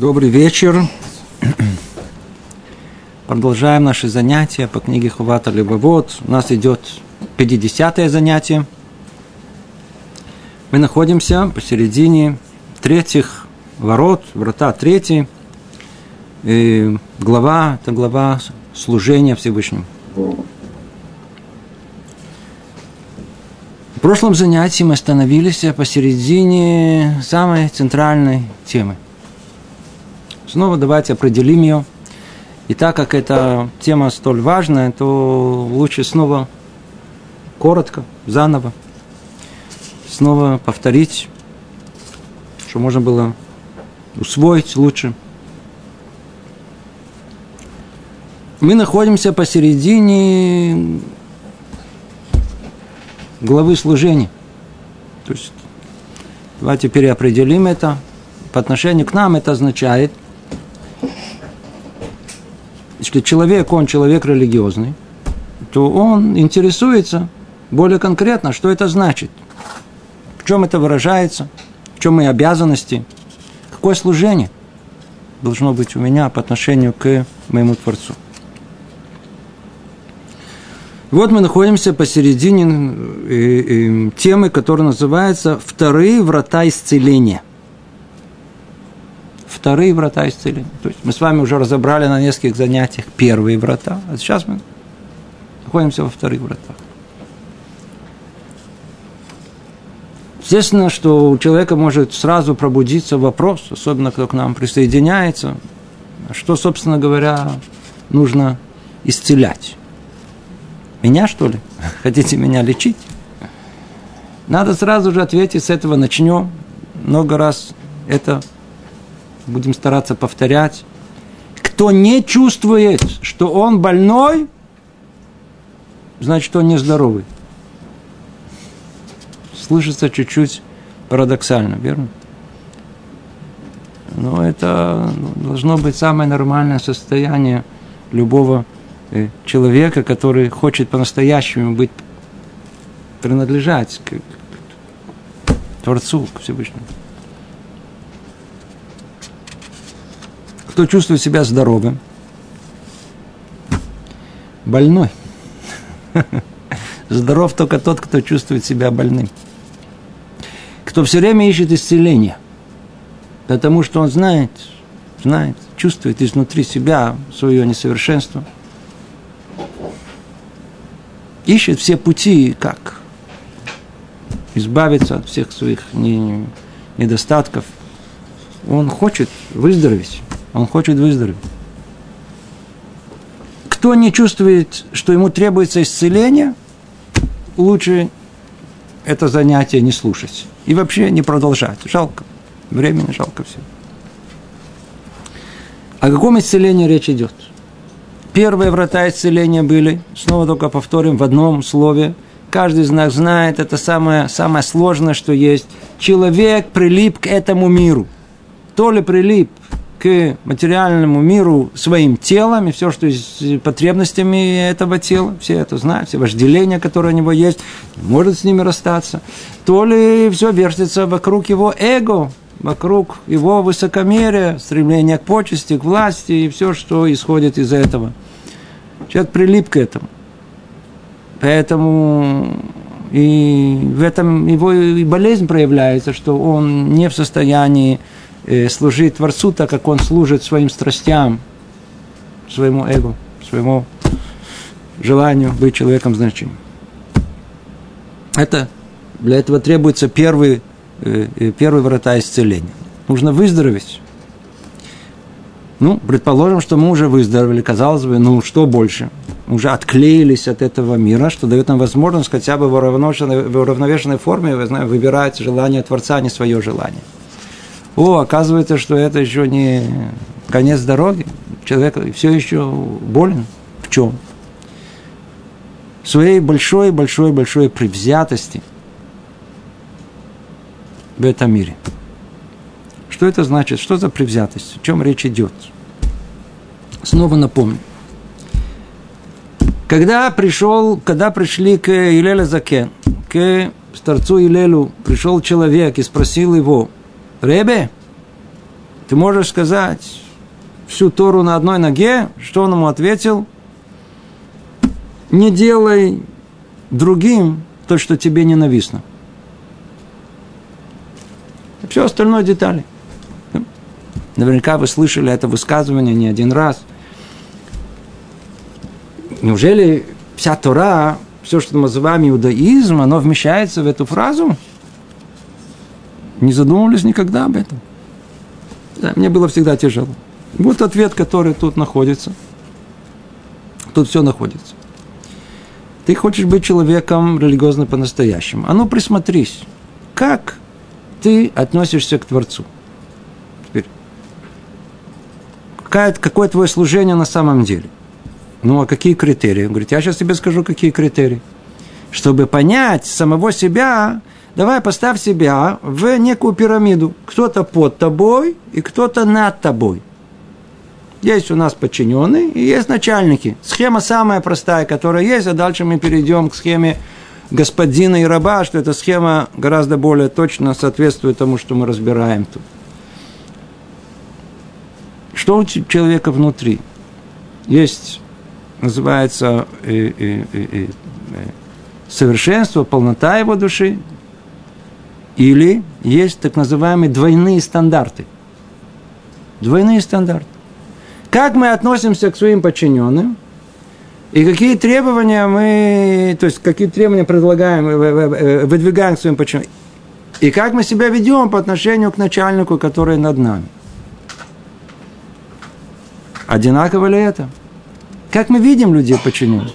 Добрый вечер. Продолжаем наши занятия по книге Хувата Лебовод. У нас идет 50-е занятие. Мы находимся посередине третьих ворот, врата третий. И глава, это глава служения Всевышнему. В прошлом занятии мы остановились посередине самой центральной темы. Снова давайте определим ее. И так как эта тема столь важная, то лучше снова коротко, заново, снова повторить, что можно было усвоить лучше. Мы находимся посередине главы служения. То есть, давайте переопределим это. По отношению к нам это означает, если человек, он человек религиозный, то он интересуется более конкретно, что это значит, в чем это выражается, в чем мои обязанности, какое служение должно быть у меня по отношению к моему Творцу. Вот мы находимся посередине э, э, темы, которая называется «Вторые врата исцеления». Вторые врата исцеления. То есть мы с вами уже разобрали на нескольких занятиях первые врата, а сейчас мы находимся во вторых вратах. Естественно, что у человека может сразу пробудиться вопрос, особенно кто к нам присоединяется, что, собственно говоря, нужно исцелять. Меня, что ли? Хотите меня лечить? Надо сразу же ответить, с этого начнем. Много раз это будем стараться повторять. Кто не чувствует, что он больной, значит, он нездоровый. Слышится чуть-чуть парадоксально, верно? Но это должно быть самое нормальное состояние любого Э, человека, который хочет по-настоящему быть, принадлежать к, к Творцу, к Всевышнему. Кто чувствует себя здоровым, больной. Здоров только тот, кто чувствует себя больным. Кто все время ищет исцеления, потому что он знает, знает, чувствует изнутри себя свое несовершенство – ищет все пути, как избавиться от всех своих недостатков. Он хочет выздороветь. Он хочет выздороветь. Кто не чувствует, что ему требуется исцеление, лучше это занятие не слушать. И вообще не продолжать. Жалко. Времени жалко все. О каком исцелении речь идет? Первые врата исцеления были, снова только повторим, в одном слове. Каждый из нас знает, это самое, самое сложное, что есть. Человек прилип к этому миру. То ли прилип к материальному миру своим телом и все, что с потребностями этого тела, все это знают, все вожделения, которые у него есть, может с ними расстаться, то ли все вертится вокруг его эго, вокруг его высокомерия, стремления к почести, к власти и все, что исходит из этого. Человек прилип к этому. Поэтому и в этом его и болезнь проявляется, что он не в состоянии служить Творцу, так как он служит своим страстям, своему эго, своему желанию быть человеком значимым. Это для этого требуется первый Э, э, первые врата исцеления. Нужно выздороветь. Ну, предположим, что мы уже выздоровели, казалось бы, ну что больше? Уже отклеились от этого мира, что дает нам возможность хотя бы в уравновешенной, в уравновешенной форме вы знаете, выбирать желание Творца, а не свое желание. О, оказывается, что это еще не конец дороги. Человек все еще болен. В чем? В своей большой-большой-большой предвзятости – в этом мире. Что это значит? Что за превзятость? О чем речь идет? Снова напомню. Когда пришел, когда пришли к Илеле Закен, к старцу Илелу, пришел человек и спросил его, Ребе, Ты можешь сказать всю Тору на одной ноге, что он ему ответил? Не делай другим то, что тебе ненавистно. Все остальное детали. Наверняка вы слышали это высказывание не один раз. Неужели вся Тора, все, что мы называем иудаизм, оно вмещается в эту фразу? Не задумывались никогда об этом. Да, мне было всегда тяжело. Вот ответ, который тут находится. Тут все находится. Ты хочешь быть человеком религиозным по-настоящему. А ну присмотрись, как ты относишься к Творцу. Теперь, какое, какое твое служение на самом деле? Ну, а какие критерии? Он говорит, я сейчас тебе скажу, какие критерии. Чтобы понять самого себя, давай поставь себя в некую пирамиду. Кто-то под тобой и кто-то над тобой. Есть у нас подчиненные и есть начальники. Схема самая простая, которая есть, а дальше мы перейдем к схеме господина и раба, что эта схема гораздо более точно соответствует тому, что мы разбираем тут. Что у человека внутри? Есть, называется э, э, э, э, совершенство, полнота его души, или есть так называемые двойные стандарты. Двойные стандарты. Как мы относимся к своим подчиненным – и какие требования мы, то есть какие требования предлагаем, э, э, выдвигаем к своим подчиненным. И как мы себя ведем по отношению к начальнику, который над нами. Одинаково ли это? Как мы видим людей подчиненных?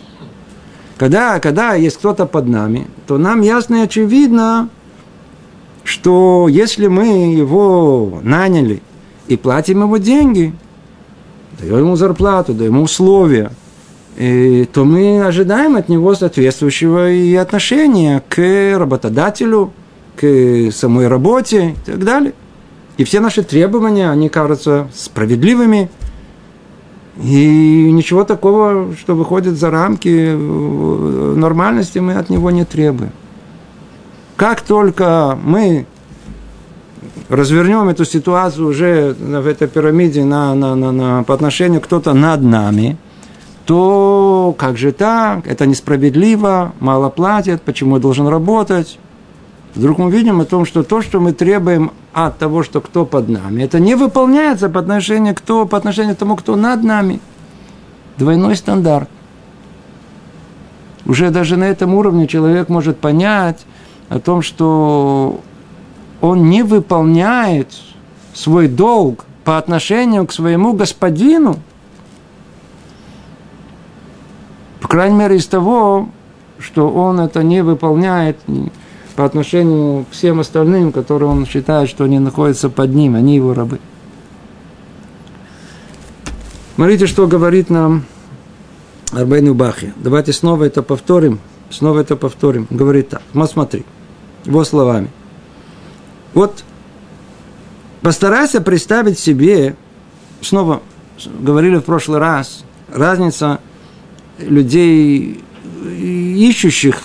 Когда, когда есть кто-то под нами, то нам ясно и очевидно, что если мы его наняли и платим ему деньги, даем ему зарплату, даем ему условия – и, то мы ожидаем от него соответствующего и отношения к работодателю, к самой работе и так далее. И все наши требования, они кажутся справедливыми. И ничего такого, что выходит за рамки нормальности, мы от него не требуем. Как только мы развернем эту ситуацию уже в этой пирамиде на, на, на, на, по отношению кто-то над нами – то как же так, это несправедливо, мало платят, почему я должен работать? Вдруг мы видим о том, что то, что мы требуем от того, что кто под нами, это не выполняется по отношению кто, по отношению к тому, кто над нами. Двойной стандарт. Уже даже на этом уровне человек может понять о том, что он не выполняет свой долг по отношению к своему господину – По крайней мере, из того, что он это не выполняет по отношению к всем остальным, которые он считает, что они находятся под ним, они его рабы. Смотрите, что говорит нам Арбейну Бахи. Давайте снова это повторим. Снова это повторим. Говорит так. Вот смотри. Его словами. Вот постарайся представить себе, снова говорили в прошлый раз, разница людей, ищущих,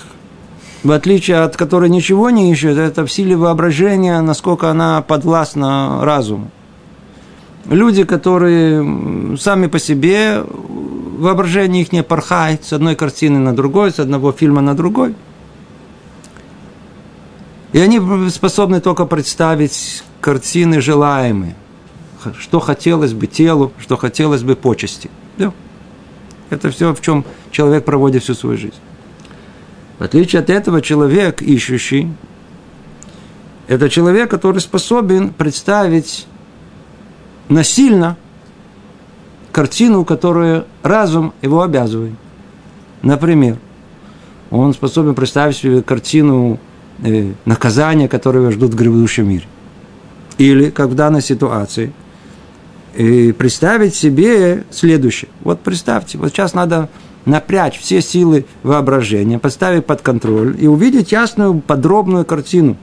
в отличие от которой ничего не ищут, это в силе воображения, насколько она подвластна разуму. Люди, которые сами по себе, воображение их не порхает с одной картины на другой, с одного фильма на другой. И они способны только представить картины желаемые, что хотелось бы телу, что хотелось бы почести. Да. Это все, в чем человек проводит всю свою жизнь. В отличие от этого, человек, ищущий, это человек, который способен представить насильно картину, которую разум его обязывает. Например, он способен представить себе картину наказания, которое его ждут в грядущем мире. Или, как в данной ситуации – и представить себе следующее. Вот представьте, вот сейчас надо напрячь все силы воображения, поставить под контроль и увидеть ясную, подробную картину.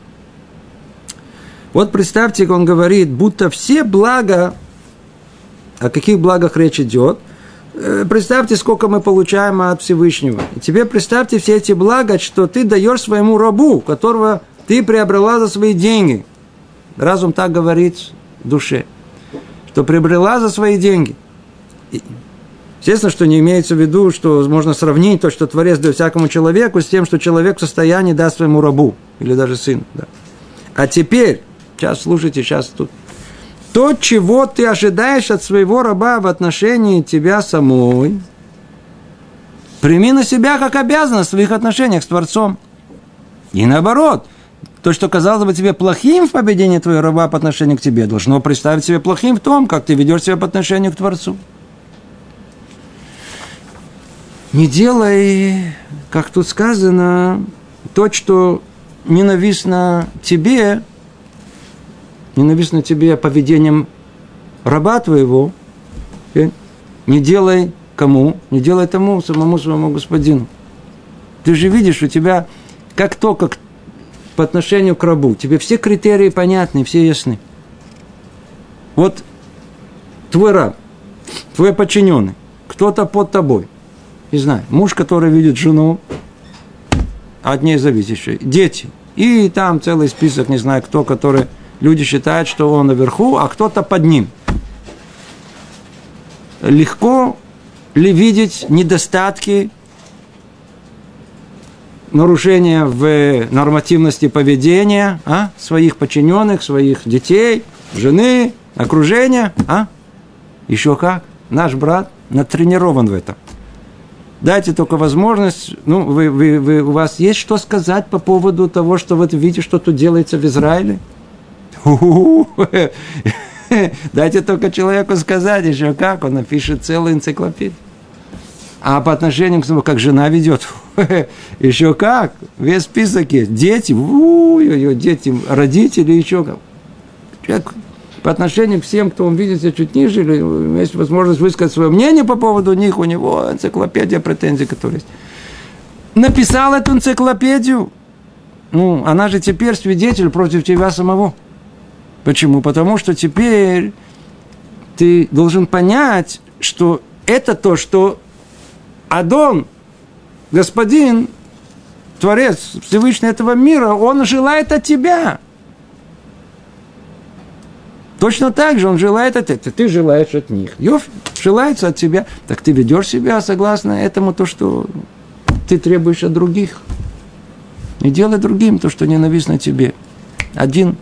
Вот представьте, он говорит, будто все блага, о каких благах речь идет, э, представьте, сколько мы получаем от Всевышнего. И тебе представьте все эти блага, что ты даешь своему рабу, которого ты приобрела за свои деньги. Разум так говорит душе – что приобрела за свои деньги. Естественно, что не имеется в виду, что можно сравнить то, что Творец дает всякому человеку, с тем, что человек в состоянии даст своему рабу, или даже сыну. Да. А теперь, сейчас слушайте, сейчас тут. То, чего ты ожидаешь от своего раба в отношении тебя самой, прими на себя как обязанность в своих отношениях с Творцом. И наоборот, то, что казалось бы тебе плохим в поведении твоего раба по отношению к тебе, должно представить себе плохим в том, как ты ведешь себя по отношению к Творцу. Не делай, как тут сказано, то, что ненавистно тебе, ненавистно тебе поведением раба твоего, э, не делай кому? Не делай тому, самому своему господину. Ты же видишь, у тебя как только по отношению к рабу, тебе все критерии понятны, все ясны. Вот твой раб, твой подчиненный, кто-то под тобой, не знаю, муж, который видит жену, от ней зависящие, дети, и там целый список, не знаю кто, который люди считают, что он наверху, а кто-то под ним. Легко ли видеть недостатки, нарушения в нормативности поведения а? своих подчиненных, своих детей, жены, окружения? А? Еще как? Наш брат натренирован в этом. Дайте только возможность, ну, вы, вы, вы, у вас есть что сказать по поводу того, что вы видите, что тут делается в Израиле? Дайте только человеку сказать еще как, он напишет целую энциклопедию. А по отношению к тому, как жена ведет, еще как, весь список есть. Дети, ой, дети, родители, еще как. Человек по отношению к всем, кто он видит себя чуть ниже, или есть возможность высказать свое мнение по поводу них, у него энциклопедия претензий, которые есть. Написал эту энциклопедию, ну, она же теперь свидетель против тебя самого. Почему? Потому что теперь ты должен понять, что это то, что Адон, господин, Творец Всевышний этого мира, он желает от тебя. Точно так же он желает от этого. Ты желаешь от них. Йов желается от тебя. Так ты ведешь себя согласно этому, то, что ты требуешь от других. И делай другим то, что ненавистно тебе. Один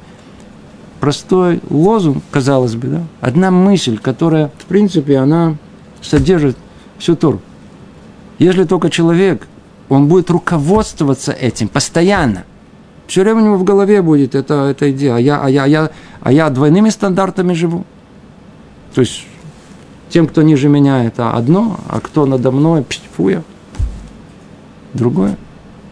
простой лозунг, казалось бы, да? одна мысль, которая, в принципе, она содержит всю Тору. Если только человек, он будет руководствоваться этим постоянно. Все время у него в голове будет эта, эта идея. А я, а, я, а, я, а я двойными стандартами живу. То есть, тем, кто ниже меня, это одно, а кто надо мной, фуя, другое.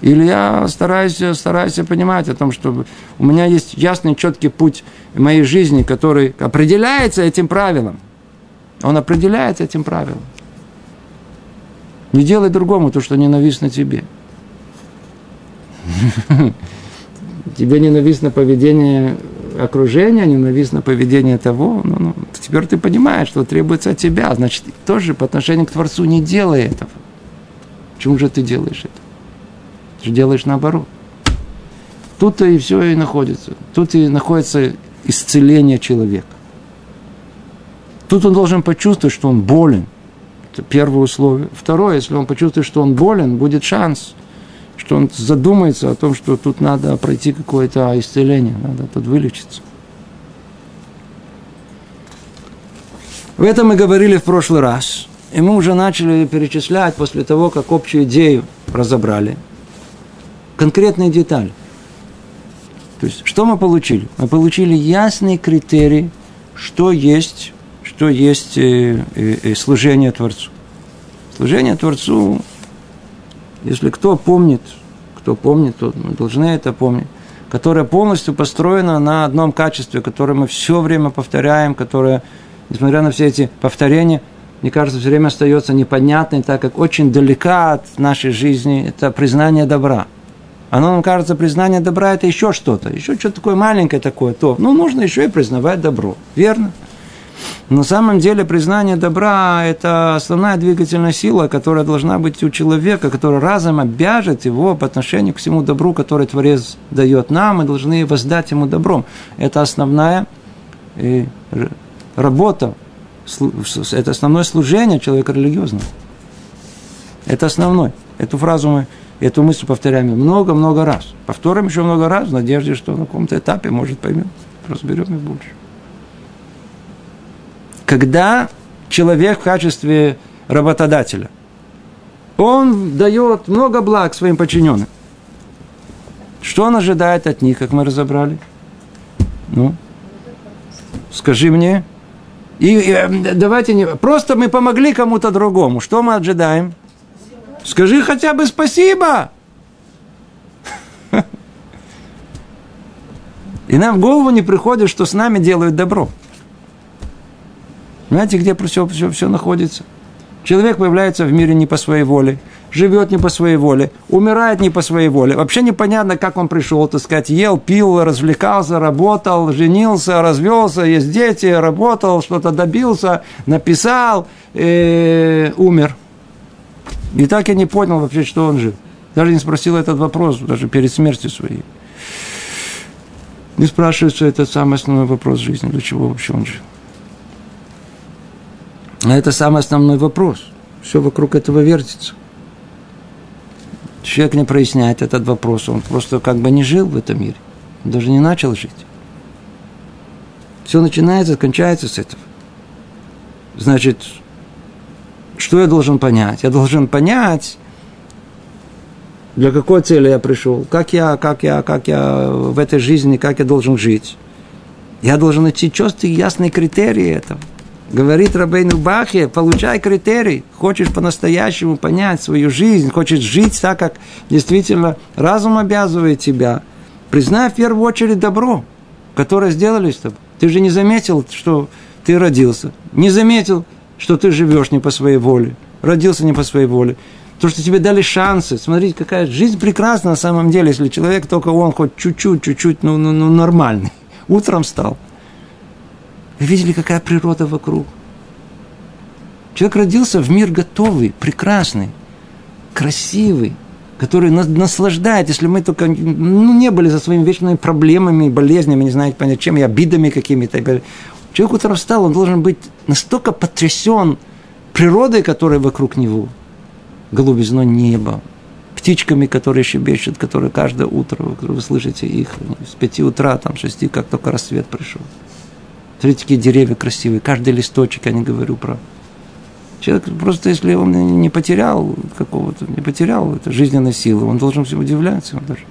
Или я стараюсь, стараюсь понимать о том, что у меня есть ясный, четкий путь моей жизни, который определяется этим правилом. Он определяется этим правилом. Не делай другому то, что ненавистно тебе. Тебе ненавистно поведение окружения, ненавистно поведение того. Ну, ну, теперь ты понимаешь, что требуется от тебя. Значит, тоже по отношению к Творцу не делай этого. Почему же ты делаешь это? Ты же делаешь наоборот. Тут-то и все и находится. Тут и находится исцеление человека. Тут он должен почувствовать, что он болен. Это первое условие. Второе, если он почувствует, что он болен, будет шанс, что он задумается о том, что тут надо пройти какое-то исцеление, надо тут вылечиться. В этом мы говорили в прошлый раз. И мы уже начали перечислять после того, как общую идею разобрали. Конкретные детали. То есть, что мы получили? Мы получили ясный критерий, что есть что есть э, э, э, служение Творцу. Служение Творцу, если кто помнит, кто помнит, то мы должны это помнить, которое полностью построено на одном качестве, которое мы все время повторяем, которое, несмотря на все эти повторения, мне кажется, все время остается непонятной, так как очень далека от нашей жизни, это признание добра. Оно нам кажется, признание добра – это еще что-то, еще что-то такое маленькое такое, то, ну, нужно еще и признавать добро, верно? На самом деле признание добра – это основная двигательная сила, которая должна быть у человека, которая разом обяжет его по отношению к всему добру, который Творец дает нам, мы должны воздать ему добром. Это основная, работа, это основное служение человека религиозного. Это основной. Эту фразу мы, эту мысль повторяем много-много раз. Повторим еще много раз в надежде, что на каком-то этапе, может, поймем, разберем и больше. Когда человек в качестве работодателя, он дает много благ своим подчиненным. Что он ожидает от них, как мы разобрали? Ну, скажи мне. И, и э, давайте не... Просто мы помогли кому-то другому. Что мы ожидаем? Скажи хотя бы спасибо. И нам в голову не приходит, что с нами делают добро. Знаете, где все, все, все находится? Человек появляется в мире не по своей воле, живет не по своей воле, умирает не по своей воле. Вообще непонятно, как он пришел, так сказать, ел, пил, развлекался, работал, женился, развелся, есть дети, работал, что-то добился, написал, э, умер. И так я не понял вообще, что он жив. Даже не спросил этот вопрос, даже перед смертью своей. Не спрашивается этот самый основной вопрос жизни, для чего вообще он жив. А это самый основной вопрос. Все вокруг этого вертится. Человек не проясняет этот вопрос, он просто как бы не жил в этом мире. Он даже не начал жить. Все начинается, кончается с этого. Значит, что я должен понять? Я должен понять, для какой цели я пришел, как я, как я, как я в этой жизни, как я должен жить. Я должен найти четкие, ясные критерии этого. Говорит Рабейну Бахе, получай критерий. Хочешь по-настоящему понять свою жизнь, хочешь жить так, как действительно разум обязывает тебя. Признай в первую очередь добро, которое сделали с тобой. Ты же не заметил, что ты родился. Не заметил, что ты живешь не по своей воле. Родился не по своей воле. То, что тебе дали шансы. Смотрите, какая жизнь прекрасна на самом деле, если человек только он хоть чуть-чуть, чуть-чуть, ну, ну, ну нормальный. Утром встал – вы видели, какая природа вокруг? Человек родился в мир готовый, прекрасный, красивый, который нас наслаждает, если мы только ну, не были за своими вечными проблемами, болезнями, не знаете, чем, и обидами какими-то. Человек утром встал, он должен быть настолько потрясен природой, которая вокруг него, голубизной неба, птичками, которые щебечут, которые каждое утро, вы слышите их с пяти утра, там, шести, как только рассвет пришел. Смотрите, какие деревья красивые, каждый листочек, я не говорю про... Человек просто, если он не потерял какого-то, не потерял это жизненной силы, он должен все удивляться. Он даже...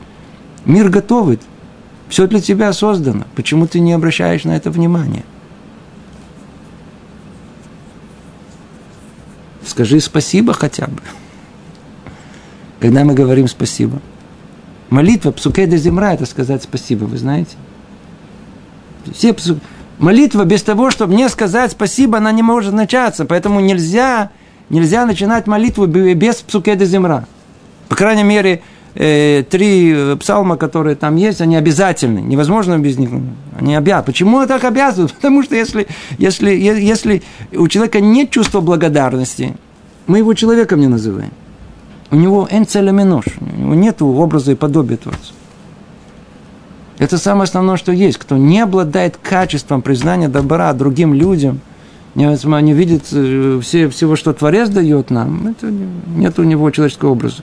Мир готовый, все для тебя создано. Почему ты не обращаешь на это внимания? Скажи спасибо хотя бы. Когда мы говорим спасибо. Молитва псукеда земра – это сказать спасибо, вы знаете? Все псу... Молитва без того, чтобы мне сказать спасибо, она не может начаться. Поэтому нельзя, нельзя начинать молитву без псукеда земра. По крайней мере, э, три псалма, которые там есть, они обязательны. Невозможно без них. Они обязаны. Почему так обязывают? Потому что если, если, если у человека нет чувства благодарности, мы его человеком не называем. У него энцелеминош, у него нет образа и подобия Творца. Это самое основное, что есть. Кто не обладает качеством признания добра другим людям, не, не видит э, все, всего, что Творец дает нам, это, нет у него человеческого образа.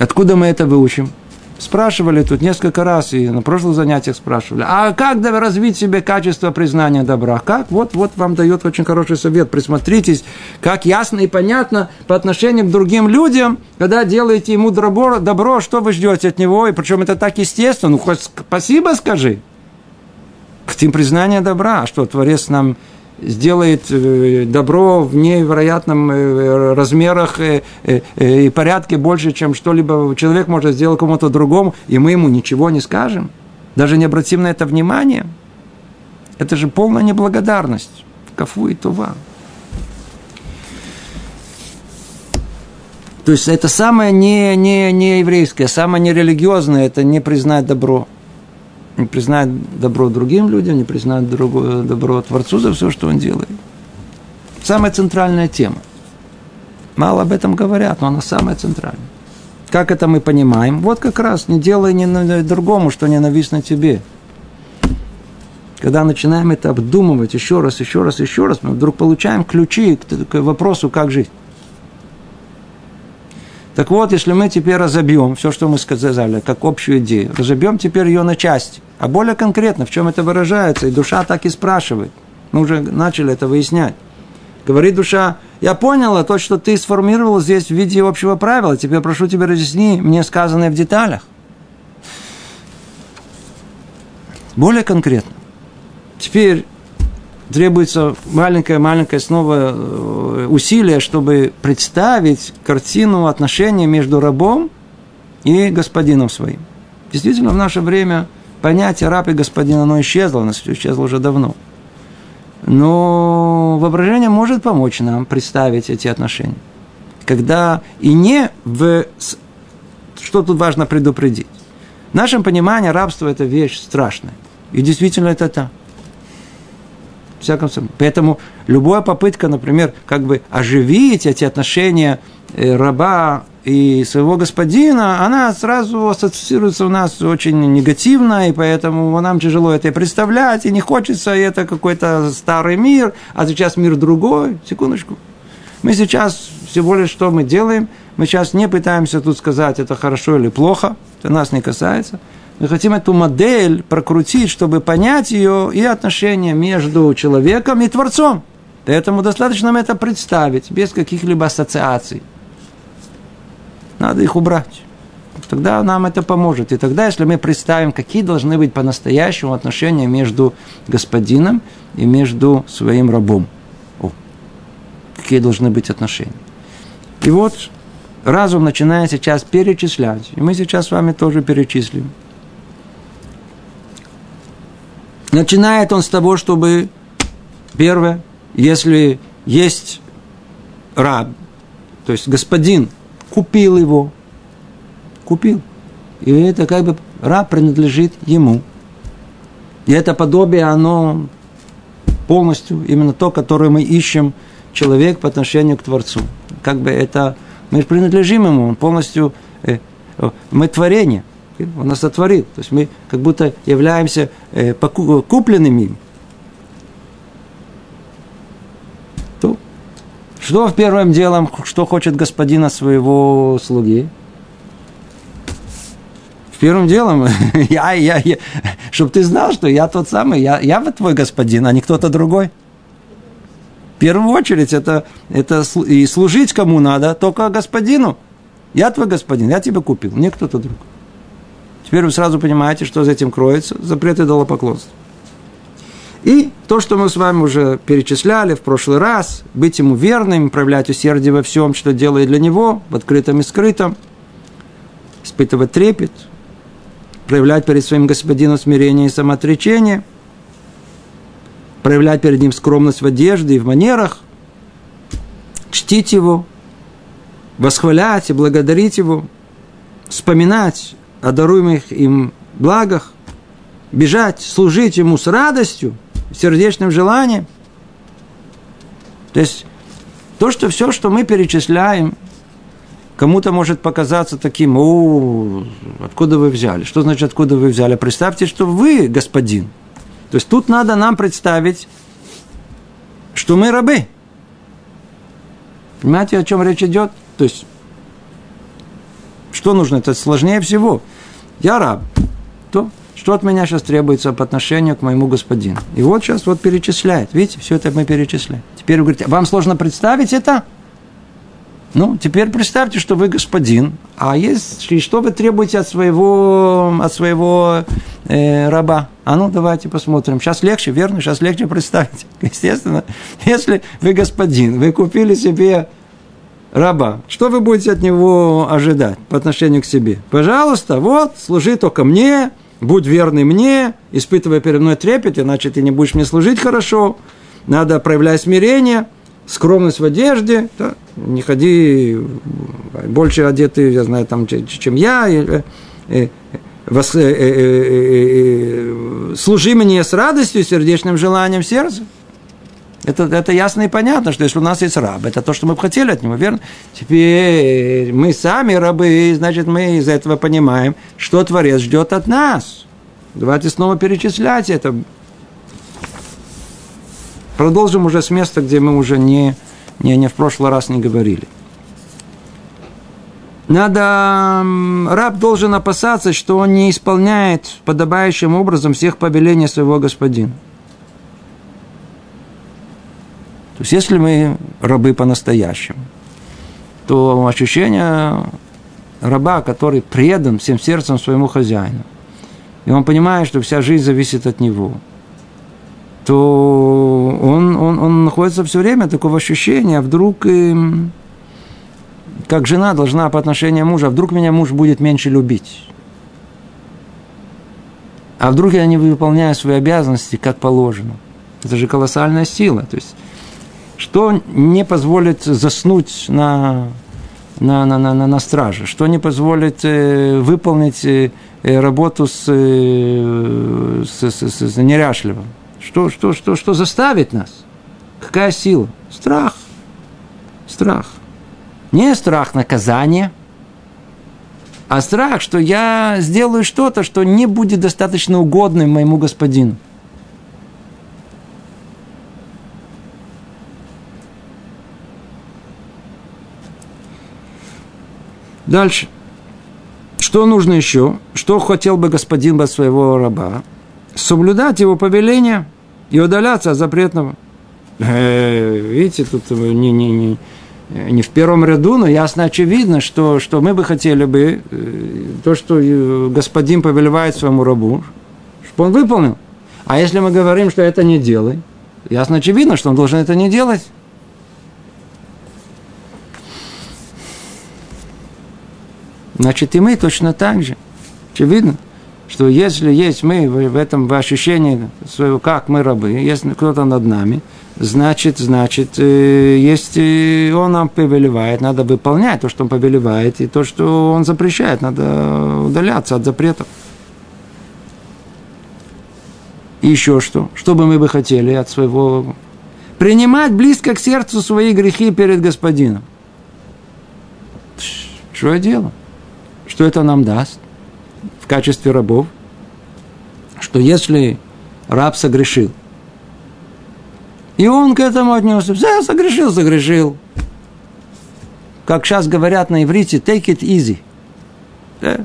Откуда мы это выучим? Спрашивали тут несколько раз, и на прошлых занятиях спрашивали, а как развить себе качество признания добра? Как? Вот, вот вам дает очень хороший совет. Присмотритесь, как ясно и понятно по отношению к другим людям, когда делаете ему добро, добро что вы ждете от него, и причем это так естественно. Ну, хоть спасибо скажи. Хотим признания добра. Что, Творец нам сделает э, добро в невероятном э, размерах э, и порядке больше, чем что-либо человек может сделать кому-то другому, и мы ему ничего не скажем, даже не обратим на это внимание. Это же полная неблагодарность. Кафу и тува. То есть это самое не, не, не еврейское, самое нерелигиозное, это не признать добро не признает добро другим людям, не признает другое добро Творцу за все, что он делает. Самая центральная тема. Мало об этом говорят, но она самая центральная. Как это мы понимаем? Вот как раз не делай ни другому, что ненавистно тебе. когда начинаем это обдумывать еще раз, еще раз, еще раз, мы вдруг получаем ключи к вопросу, как жить. Так вот, если мы теперь разобьем все, что мы сказали, как общую идею, разобьем теперь ее на части, а более конкретно, в чем это выражается, и душа так и спрашивает. Мы уже начали это выяснять. Говорит душа, я поняла то, что ты сформировал здесь в виде общего правила, теперь прошу тебя разъясни мне сказанное в деталях. Более конкретно. Теперь требуется маленькое-маленькое снова э, усилие, чтобы представить картину отношений между рабом и господином своим. Действительно, в наше время понятие раб и господин, оно исчезло, оно исчезло уже давно. Но воображение может помочь нам представить эти отношения. Когда и не в... Что тут важно предупредить? В нашем понимании рабство – это вещь страшная. И действительно это так всяком случае. Поэтому любая попытка, например, как бы оживить эти отношения э, раба и своего господина, она сразу ассоциируется у нас очень негативно, и поэтому нам тяжело это представлять, и не хочется, и это какой-то старый мир, а сейчас мир другой. Секундочку. Мы сейчас всего лишь что мы делаем, мы сейчас не пытаемся тут сказать, это хорошо или плохо, это нас не касается – мы хотим эту модель прокрутить, чтобы понять ее и отношения между человеком и Творцом. Поэтому достаточно нам это представить, без каких-либо ассоциаций. Надо их убрать. Тогда нам это поможет. И тогда, если мы представим, какие должны быть по-настоящему отношения между господином и между своим рабом. О, какие должны быть отношения. И вот разум начинает сейчас перечислять. И мы сейчас с вами тоже перечислим. Начинает он с того, чтобы, первое, если есть раб, то есть господин купил его, купил, и это как бы раб принадлежит ему. И это подобие, оно полностью именно то, которое мы ищем человек по отношению к Творцу. Как бы это, мы принадлежим ему, он полностью, э, мы творение. Он нас сотворил. То есть мы как будто являемся э, купленными им. что в первым делом, что хочет господина своего слуги? В первым делом, я, я, я, чтобы ты знал, что я тот самый, я, я вот твой господин, а не кто-то другой. В первую очередь, это, это и служить кому надо, только господину. Я твой господин, я тебя купил, не кто-то другой. Теперь вы сразу понимаете, что за этим кроется. Запрет идолопоклонства. И то, что мы с вами уже перечисляли в прошлый раз, быть ему верным, проявлять усердие во всем, что делает для него, в открытом и скрытом, испытывать трепет, проявлять перед своим господином смирение и самоотречение, проявлять перед ним скромность в одежде и в манерах, чтить его, восхвалять и благодарить его, вспоминать о даруемых им благах, бежать, служить ему с радостью, сердечным желанием. То есть то, что все, что мы перечисляем, кому-то может показаться таким, о, откуда вы взяли? Что значит, откуда вы взяли? Представьте, что вы господин. То есть тут надо нам представить, что мы рабы. Понимаете, о чем речь идет? То есть что нужно? Это сложнее всего. Я раб. То, что от меня сейчас требуется по отношению к моему господину? И вот сейчас вот перечисляет. Видите, все это мы перечисляем. Теперь вы говорите, вам сложно представить это? Ну, теперь представьте, что вы господин, а есть, что вы требуете от своего, от своего э, раба. А ну, давайте посмотрим. Сейчас легче, верно? Сейчас легче представить. Естественно, если вы господин, вы купили себе раба, что вы будете от него ожидать по отношению к себе? Пожалуйста, вот, служи только мне, будь верный мне, испытывая перед мной трепет, иначе ты не будешь мне служить хорошо. Надо проявлять смирение, скромность в одежде, да? не ходи больше одетый, я знаю, там, чем я, э, э, э, э, э, служи мне с радостью, сердечным желанием сердца. Это, это ясно и понятно, что если у нас есть раб, это то, что мы бы хотели от него, верно? Теперь мы сами рабы, значит, мы из этого понимаем, что Творец ждет от нас. Давайте снова перечислять это. Продолжим уже с места, где мы уже не, не, не в прошлый раз не говорили. Надо, раб должен опасаться, что он не исполняет подобающим образом всех повелений своего господина. То есть, если мы рабы по-настоящему, то ощущение раба, который предан всем сердцем своему хозяину, и он понимает, что вся жизнь зависит от него, то он, он, он находится все время такого ощущения, а вдруг, эм, как жена должна по отношению мужа, а вдруг меня муж будет меньше любить. А вдруг я не выполняю свои обязанности как положено. Это же колоссальная сила. То есть что не позволит заснуть на, на, на, на, на страже? Что не позволит э, выполнить э, работу с, э, с, с, с, с неряшливым? Что, что, что, что заставит нас? Какая сила? Страх. Страх. Не страх наказания, а страх, что я сделаю что-то, что не будет достаточно угодным моему господину. Дальше. Что нужно еще? Что хотел бы господин от своего раба? Соблюдать его повеление и удаляться от запретного. Э, видите, тут не, не, не, не в первом ряду, но ясно очевидно, что, что мы бы хотели бы, э, то, что господин повелевает своему рабу, чтобы он выполнил. А если мы говорим, что это не делай, ясно очевидно, что он должен это не делать. Значит, и мы точно так же. Очевидно, что если есть мы в этом в ощущении своего, как мы рабы, если кто-то над нами, значит, значит, э, есть он нам повелевает, надо выполнять то, что он повелевает, и то, что он запрещает, надо удаляться от запретов. И еще что? Что бы мы бы хотели от своего... Принимать близко к сердцу свои грехи перед господином. Я делаю? Что это нам даст в качестве рабов? Что если раб согрешил, и он к этому отнесся, все, согрешил, согрешил. Как сейчас говорят на иврите, take it easy. Да?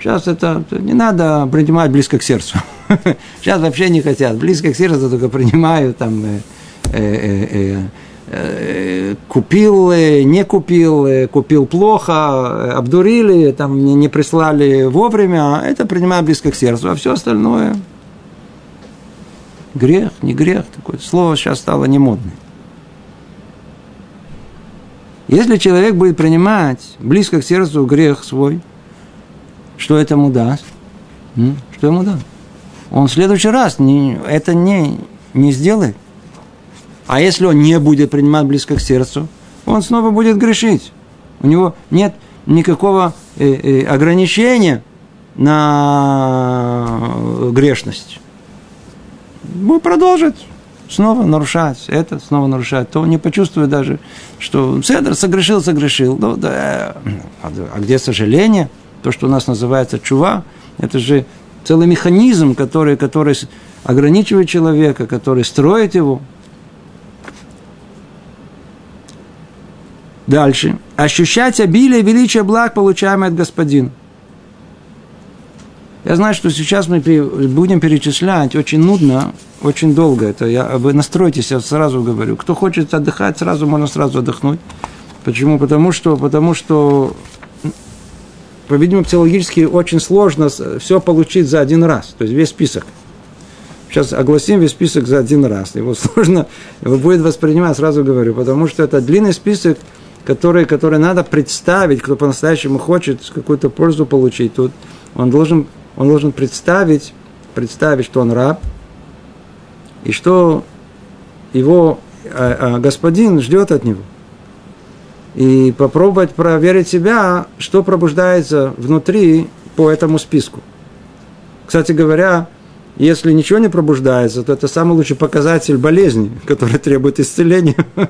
Сейчас это не надо принимать близко к сердцу. Сейчас вообще не хотят. Близко к сердцу только принимают там э, э, э, э купил, не купил, купил плохо, обдурили, там не, не прислали вовремя, это принимаю близко к сердцу, а все остальное грех, не грех, такое слово сейчас стало не модным. Если человек будет принимать близко к сердцу грех свой, что это ему даст? Что ему даст? Он в следующий раз не, это не, не сделает. А если он не будет принимать близко к сердцу, он снова будет грешить. У него нет никакого э, э, ограничения на грешность. Он продолжит снова нарушать это, снова нарушать то, не почувствует даже, что Седр согрешил, согрешил. Ну, да, а где сожаление? То, что у нас называется чува, это же целый механизм, который, который ограничивает человека, который строит его, Дальше. Ощущать обилие и величие благ, получаемое от Господина. Я знаю, что сейчас мы будем перечислять очень нудно, очень долго. Это я, вы настройтесь, я сразу говорю. Кто хочет отдыхать, сразу можно сразу отдохнуть. Почему? Потому что, потому что по-видимому, психологически очень сложно все получить за один раз. То есть весь список. Сейчас огласим весь список за один раз. Его сложно, его будет воспринимать, сразу говорю, потому что это длинный список, который, который надо представить, кто по-настоящему хочет какую-то пользу получить, тут он должен, он должен представить, представить, что он раб, и что его а, а, господин ждет от него. И попробовать проверить себя, что пробуждается внутри по этому списку. Кстати говоря, если ничего не пробуждается, то это самый лучший показатель болезни, который требует исцеления.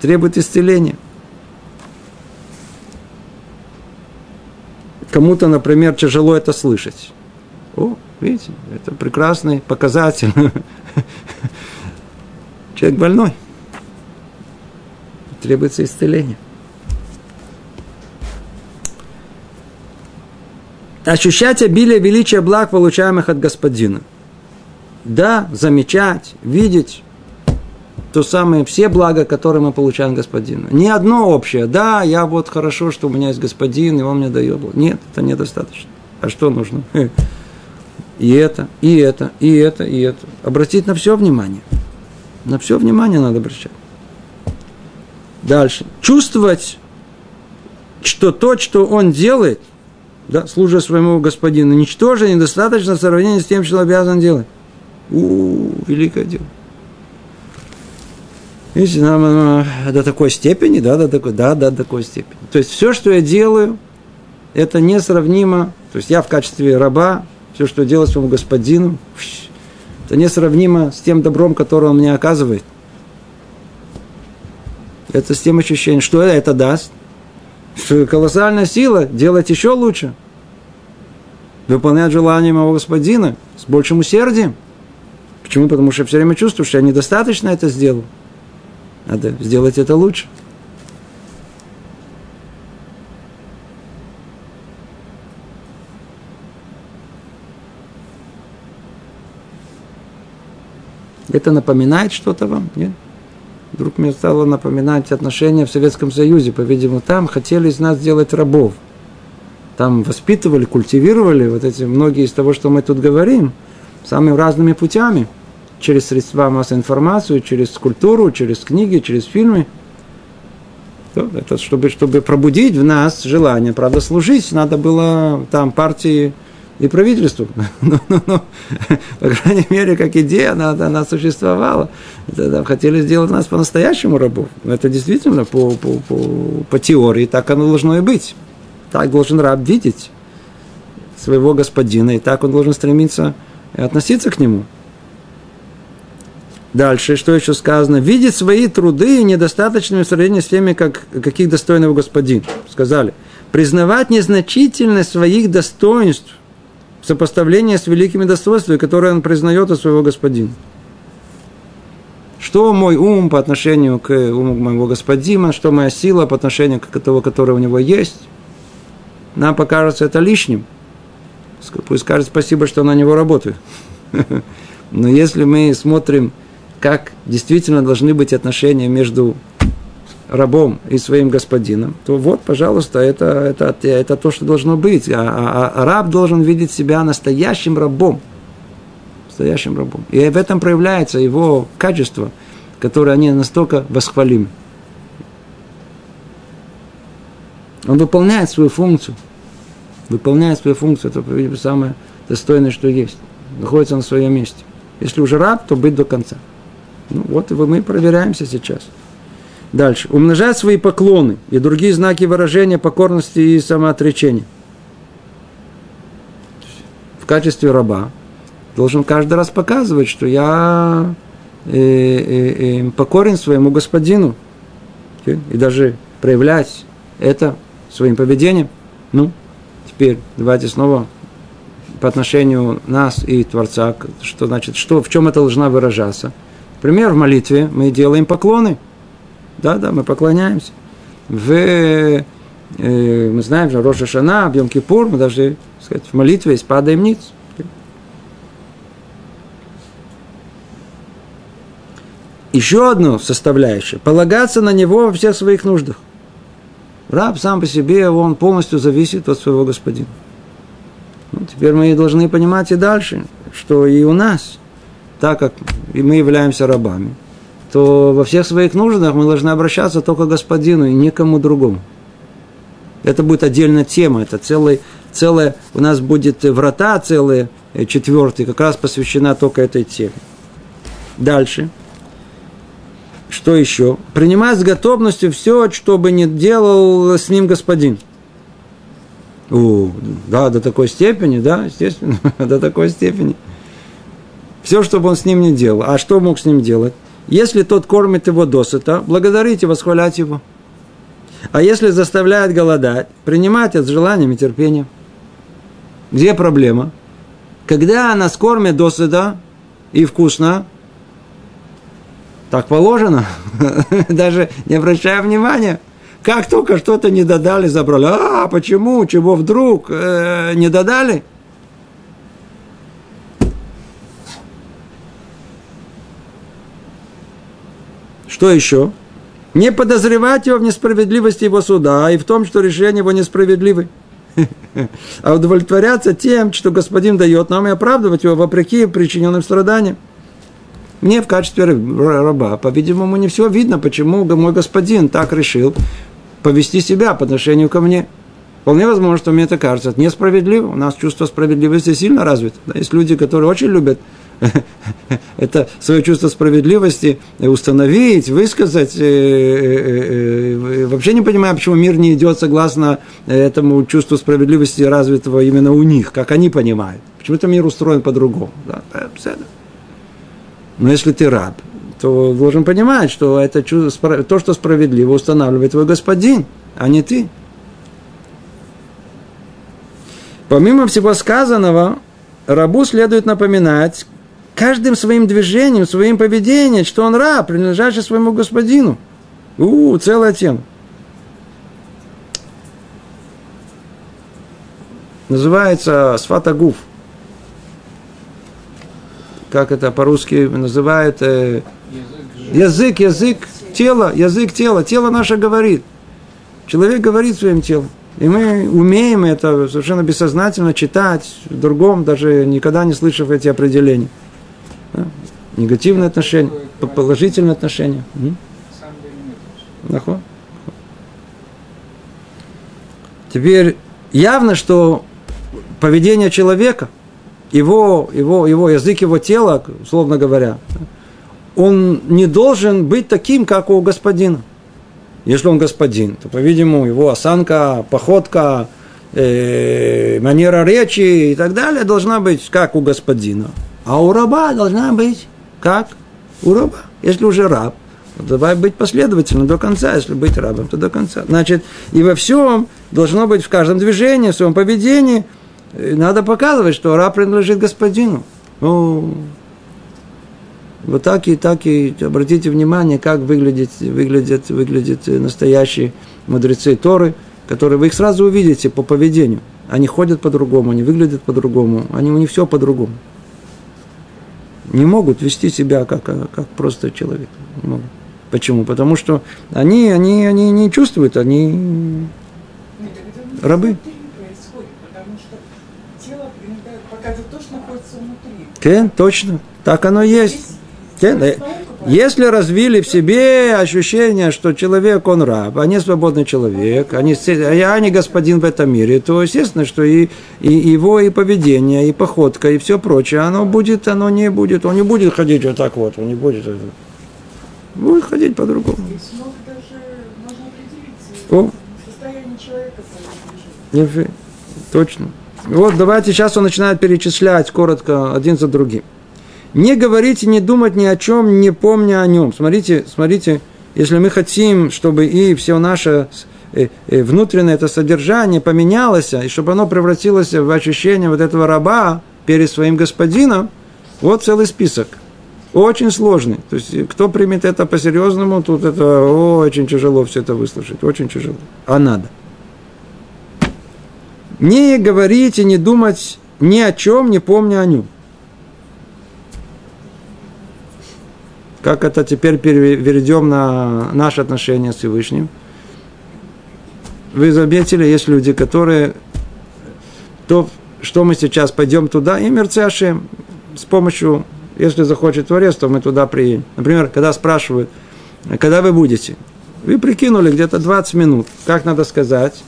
требует исцеления. Кому-то, например, тяжело это слышать. О, Видите, это прекрасный показатель. Человек больной. Требуется исцеление. Ощущать обилие величия благ, получаемых от Господина. Да, замечать, видеть то самое, все блага, которые мы получаем Господина. Не одно общее. Да, я вот хорошо, что у меня есть Господин, и Он мне дает. Нет, это недостаточно. А что нужно? И это, и это, и это, и это. Обратить на все внимание. На все внимание надо обращать. Дальше. Чувствовать, что то, что он делает, да, служа своему господину, ничтоже, недостаточно в сравнении с тем, что он обязан делать. У, великое дело. Видите, нам до такой степени, да, до такой, да, до такой степени. То есть все, что я делаю, это несравнимо. То есть я в качестве раба, все, что делаю своему господину, это несравнимо с тем добром, которое он мне оказывает. Это с тем ощущением, что это даст. Что колоссальная сила делать еще лучше. Выполнять желание моего господина с большим усердием. Почему? Потому что я все время чувствую, что я недостаточно это сделал. Надо сделать это лучше. Это напоминает что-то вам? Нет? Вдруг мне стало напоминать отношения в Советском Союзе. По-видимому, там хотели из нас сделать рабов. Там воспитывали, культивировали вот эти многие из того, что мы тут говорим, самыми разными путями – через средства массовой информации, через культуру, через книги, через фильмы. Это чтобы, чтобы пробудить в нас желание, правда, служить, надо было там партии и правительству. Но, но, но, по крайней мере, как идея, она, она существовала. Хотели сделать нас по-настоящему рабов. Это действительно по, по, по, по теории так оно должно и быть. Так должен раб видеть своего господина, и так он должен стремиться относиться к нему. Дальше, что еще сказано? Видеть свои труды недостаточными в сравнении с теми, как, каких достоин его господин. Сказали. Признавать незначительность своих достоинств в сопоставлении с великими достоинствами, которые он признает от своего господина. Что мой ум по отношению к уму моего господина, что моя сила по отношению к того, который у него есть, нам покажется это лишним. Пусть скажет спасибо, что на него работает. Но если мы смотрим как действительно должны быть отношения между рабом и своим господином, то вот, пожалуйста, это, это, это то, что должно быть. А, а, а раб должен видеть себя настоящим рабом. Настоящим рабом. И в этом проявляется его качество, которое они настолько восхвалимы. Он выполняет свою функцию. Выполняет свою функцию. Это, по самое достойное, что есть. Находится на своем месте. Если уже раб, то быть до конца. Ну, вот мы проверяемся сейчас. Дальше. Умножать свои поклоны и другие знаки выражения покорности и самоотречения. В качестве раба должен каждый раз показывать, что я э, э, э, покорен своему господину. И даже проявлять это своим поведением. Ну, теперь давайте снова по отношению нас и Творца, что значит, что, в чем это должна выражаться – Например, в молитве мы делаем поклоны. Да, да, мы поклоняемся. В, э, мы знаем, что Роша Шана, в Йом-Кипур, мы даже сказать, в молитве падаем ниц. Еще одно составляющее – полагаться на него во всех своих нуждах. Раб сам по себе, он полностью зависит от своего господина. Ну, теперь мы должны понимать и дальше, что и у нас – так как мы являемся рабами, то во всех своих нуждах мы должны обращаться только к Господину и никому другому. Это будет отдельная тема, это целый, целая, у нас будет врата целые, э, четвертый, как раз посвящена только этой теме. Дальше. Что еще? Принимать с готовностью все, что бы ни делал с ним господин. О, да, до такой степени, да, естественно, до такой степени – все, что бы он с ним не делал. А что мог с ним делать? Если тот кормит его досыта, благодарить и восхвалять его. А если заставляет голодать, принимать от желанием и терпением. Где проблема? Когда нас кормят досыта и вкусно, так положено, даже не обращая внимания. Как только что-то не додали, забрали. А, почему? Чего вдруг? Э, не додали? Что еще? Не подозревать его в несправедливости его суда и в том, что решение его несправедливое. А удовлетворяться тем, что Господин дает нам, и оправдывать его вопреки причиненным страданиям. Мне в качестве раба, по-видимому, не все видно, почему мой господин так решил повести себя по отношению ко мне. Вполне возможно, что мне это кажется несправедливо. У нас чувство справедливости сильно развито. Есть люди, которые очень любят это свое чувство справедливости установить, высказать. Э, э, э, вообще не понимаю, почему мир не идет согласно этому чувству справедливости развитого именно у них, как они понимают. Почему-то мир устроен по-другому. Да, но если ты раб, то должен понимать, что это чувство, то, что справедливо, устанавливает твой господин, а не ты. Помимо всего сказанного, рабу следует напоминать каждым своим движением, своим поведением, что он раб, принадлежащий своему господину. У, целая тема. Называется сфатагуф – как это по-русски называют, э, язык, язык, тело, язык тела, тело наше говорит. Человек говорит своим телом. И мы умеем это совершенно бессознательно читать в другом, даже никогда не слышав эти определения. Да? Негативные отношения, положительные отношения. Нахуй. Теперь явно, что поведение человека – его, его, его язык, его тело, условно говоря, он не должен быть таким, как у господина. Если он господин, то, по-видимому, его осанка, походка, э, манера речи и так далее должна быть как у господина. А у раба должна быть как у раба. Если уже раб, то давай быть последовательным до конца. Если быть рабом, то до конца. Значит, и во всем должно быть в каждом движении, в своем поведении – надо показывать, что раб принадлежит господину. Ну, вот так и так и обратите внимание, как выглядит, выглядят, выглядят настоящие мудрецы Торы, которые вы их сразу увидите по поведению. Они ходят по-другому, они выглядят по-другому, они у них все по-другому. Не могут вести себя как, как просто человек. Не могут. Почему? Потому что они, они, они не чувствуют, они рабы. Кен, точно, так оно есть. Э, если развили в себе ощущение, что человек, он раб, а не свободный человек, а не, а не господин в этом мире, то естественно, что и, и его и поведение, и походка, и все прочее, оно будет, оно не будет, он не будет ходить вот так вот, он не будет, будет ходить по-другому. О. Состояние Точно. Вот давайте сейчас он начинает перечислять коротко один за другим. Не говорите, не думать ни о чем, не помня о нем. Смотрите, смотрите, если мы хотим, чтобы и все наше э, э, внутреннее это содержание поменялось, и чтобы оно превратилось в ощущение вот этого раба перед своим господином, вот целый список. Очень сложный. То есть, кто примет это по-серьезному, тут это очень тяжело все это выслушать. Очень тяжело. А надо не говорить и не думать ни о чем, не помня о нем. Как это теперь переведем на наши отношения с Всевышним? Вы заметили, есть люди, которые то, что мы сейчас пойдем туда, и мерцяшим с помощью, если захочет Творец, то мы туда приедем. Например, когда спрашивают, когда вы будете? Вы прикинули где-то 20 минут. Как надо сказать?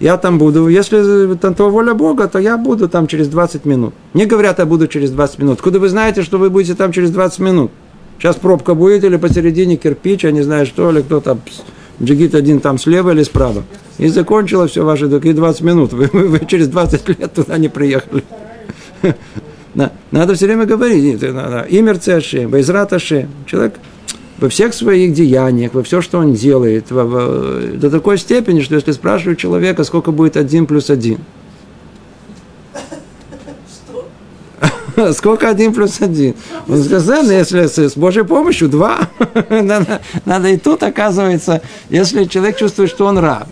я там буду. Если там то воля Бога, то я буду там через 20 минут. Не говорят, я буду через 20 минут. Куда вы знаете, что вы будете там через 20 минут? Сейчас пробка будет или посередине кирпич, я не знаю что, или кто там, джигит один там слева или справа. И закончилось все ваши такие 20 минут. Вы, вы, вы через 20 лет туда не приехали. Надо все время говорить. Имер Цеши, Байзрат Человек во всех своих деяниях, во все, что он делает, до такой степени, что если спрашивают человека, сколько будет один плюс один, Сколько один плюс один? Он сказал, если с Божьей помощью два. надо, надо и тут, оказывается, если человек чувствует, что он раб,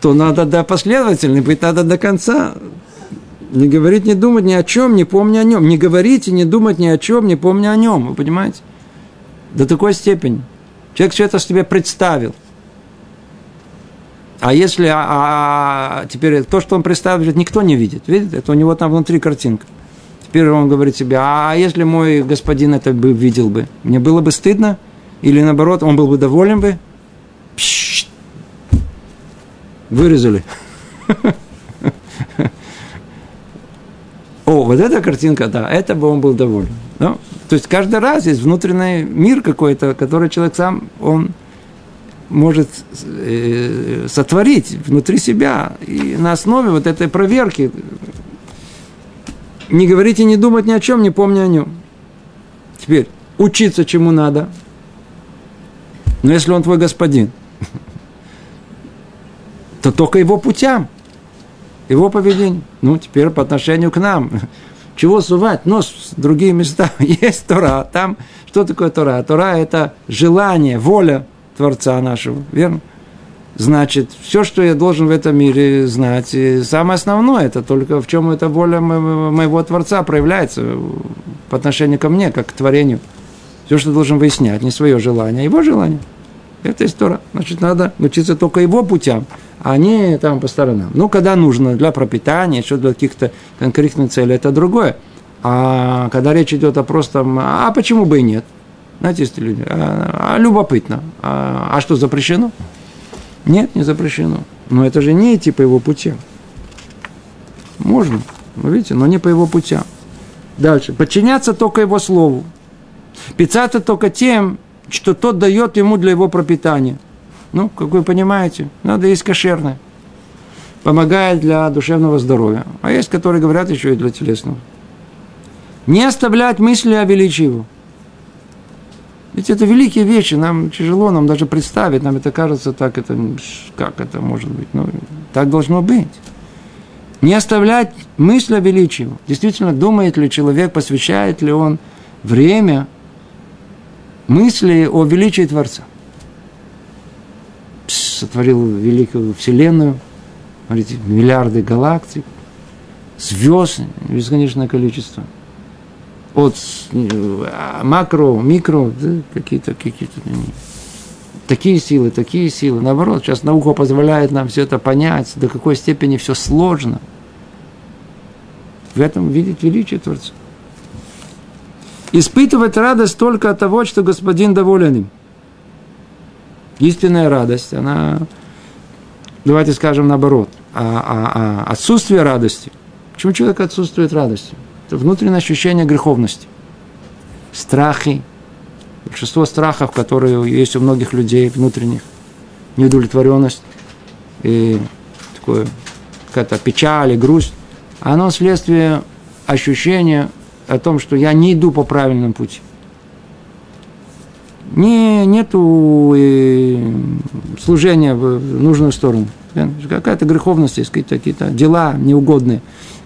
то надо да, последовательный быть, надо до конца. Не говорить, не думать ни о чем, не помня о нем. Не говорить и не думать ни о чем, не помня о нем. Вы понимаете? До такой степени. Человек все это себе представил. А если а, а, теперь то, что он представляет, никто не видит. Видит? Это у него там внутри картинка. Теперь он говорит себе, а если мой господин это бы видел бы, мне было бы стыдно? Или наоборот, он был бы доволен бы? Пш, вырезали. О, вот эта картинка, да, это бы он был доволен. Ну, то есть каждый раз есть внутренний мир какой-то, который человек сам, он может э, сотворить внутри себя. И на основе вот этой проверки не говорить и не думать ни о чем, не помня о нем. Теперь, учиться чему надо. Но если он твой господин, то только его путям, его поведению. Ну, теперь по отношению к нам. Чего сувать нос в другие места? Есть Тора. Там что такое Тора? Тора – это желание, воля Творца нашего, верно? Значит, все, что я должен в этом мире знать, и самое основное, это только в чем эта воля моего Творца проявляется по отношению ко мне, как к творению. Все, что должен выяснять, не свое желание, а его желание. Это история. Значит, надо учиться только его путям, а не там по сторонам. Ну, когда нужно для пропитания, еще для каких-то конкретных целей, это другое. А когда речь идет о простом, а почему бы и нет? Знаете, есть люди, а, а любопытно. А, а что, запрещено? Нет, не запрещено. Но это же не идти по его путям. Можно, вы видите, но не по его путям. Дальше. Подчиняться только его слову. Питаться только тем, что тот дает ему для его пропитания. Ну, как вы понимаете, надо есть кошерное. Помогает для душевного здоровья. А есть, которые говорят еще и для телесного. Не оставлять мысли о величии его. Ведь это великие вещи, нам тяжело, нам даже представить, нам это кажется так, это, как это может быть, ну, так должно быть. Не оставлять мысль о величии. Действительно, думает ли человек, посвящает ли он время мысли о величии Творца. Сотворил великую Вселенную, смотрите, миллиарды галактик, звезд, бесконечное количество – от э, макро, микро, да, какие-то, какие-то такие силы, такие силы. Наоборот, сейчас наука позволяет нам все это понять, до какой степени все сложно. В этом видеть величие Творца. Испытывать радость только от того, что Господин доволен им. Истинная радость, она, давайте скажем наоборот, а, а, а отсутствие радости. Почему человек отсутствует радости? Это внутреннее ощущение греховности. Страхи, большинство страхов, которые есть у многих людей внутренних, неудовлетворенность и такое, какая-то печаль и грусть, оно следствие ощущения о том, что я не иду по правильному пути. Не, нету служения в нужную сторону. Какая-то греховность есть, какие-то, какие-то дела неугодные,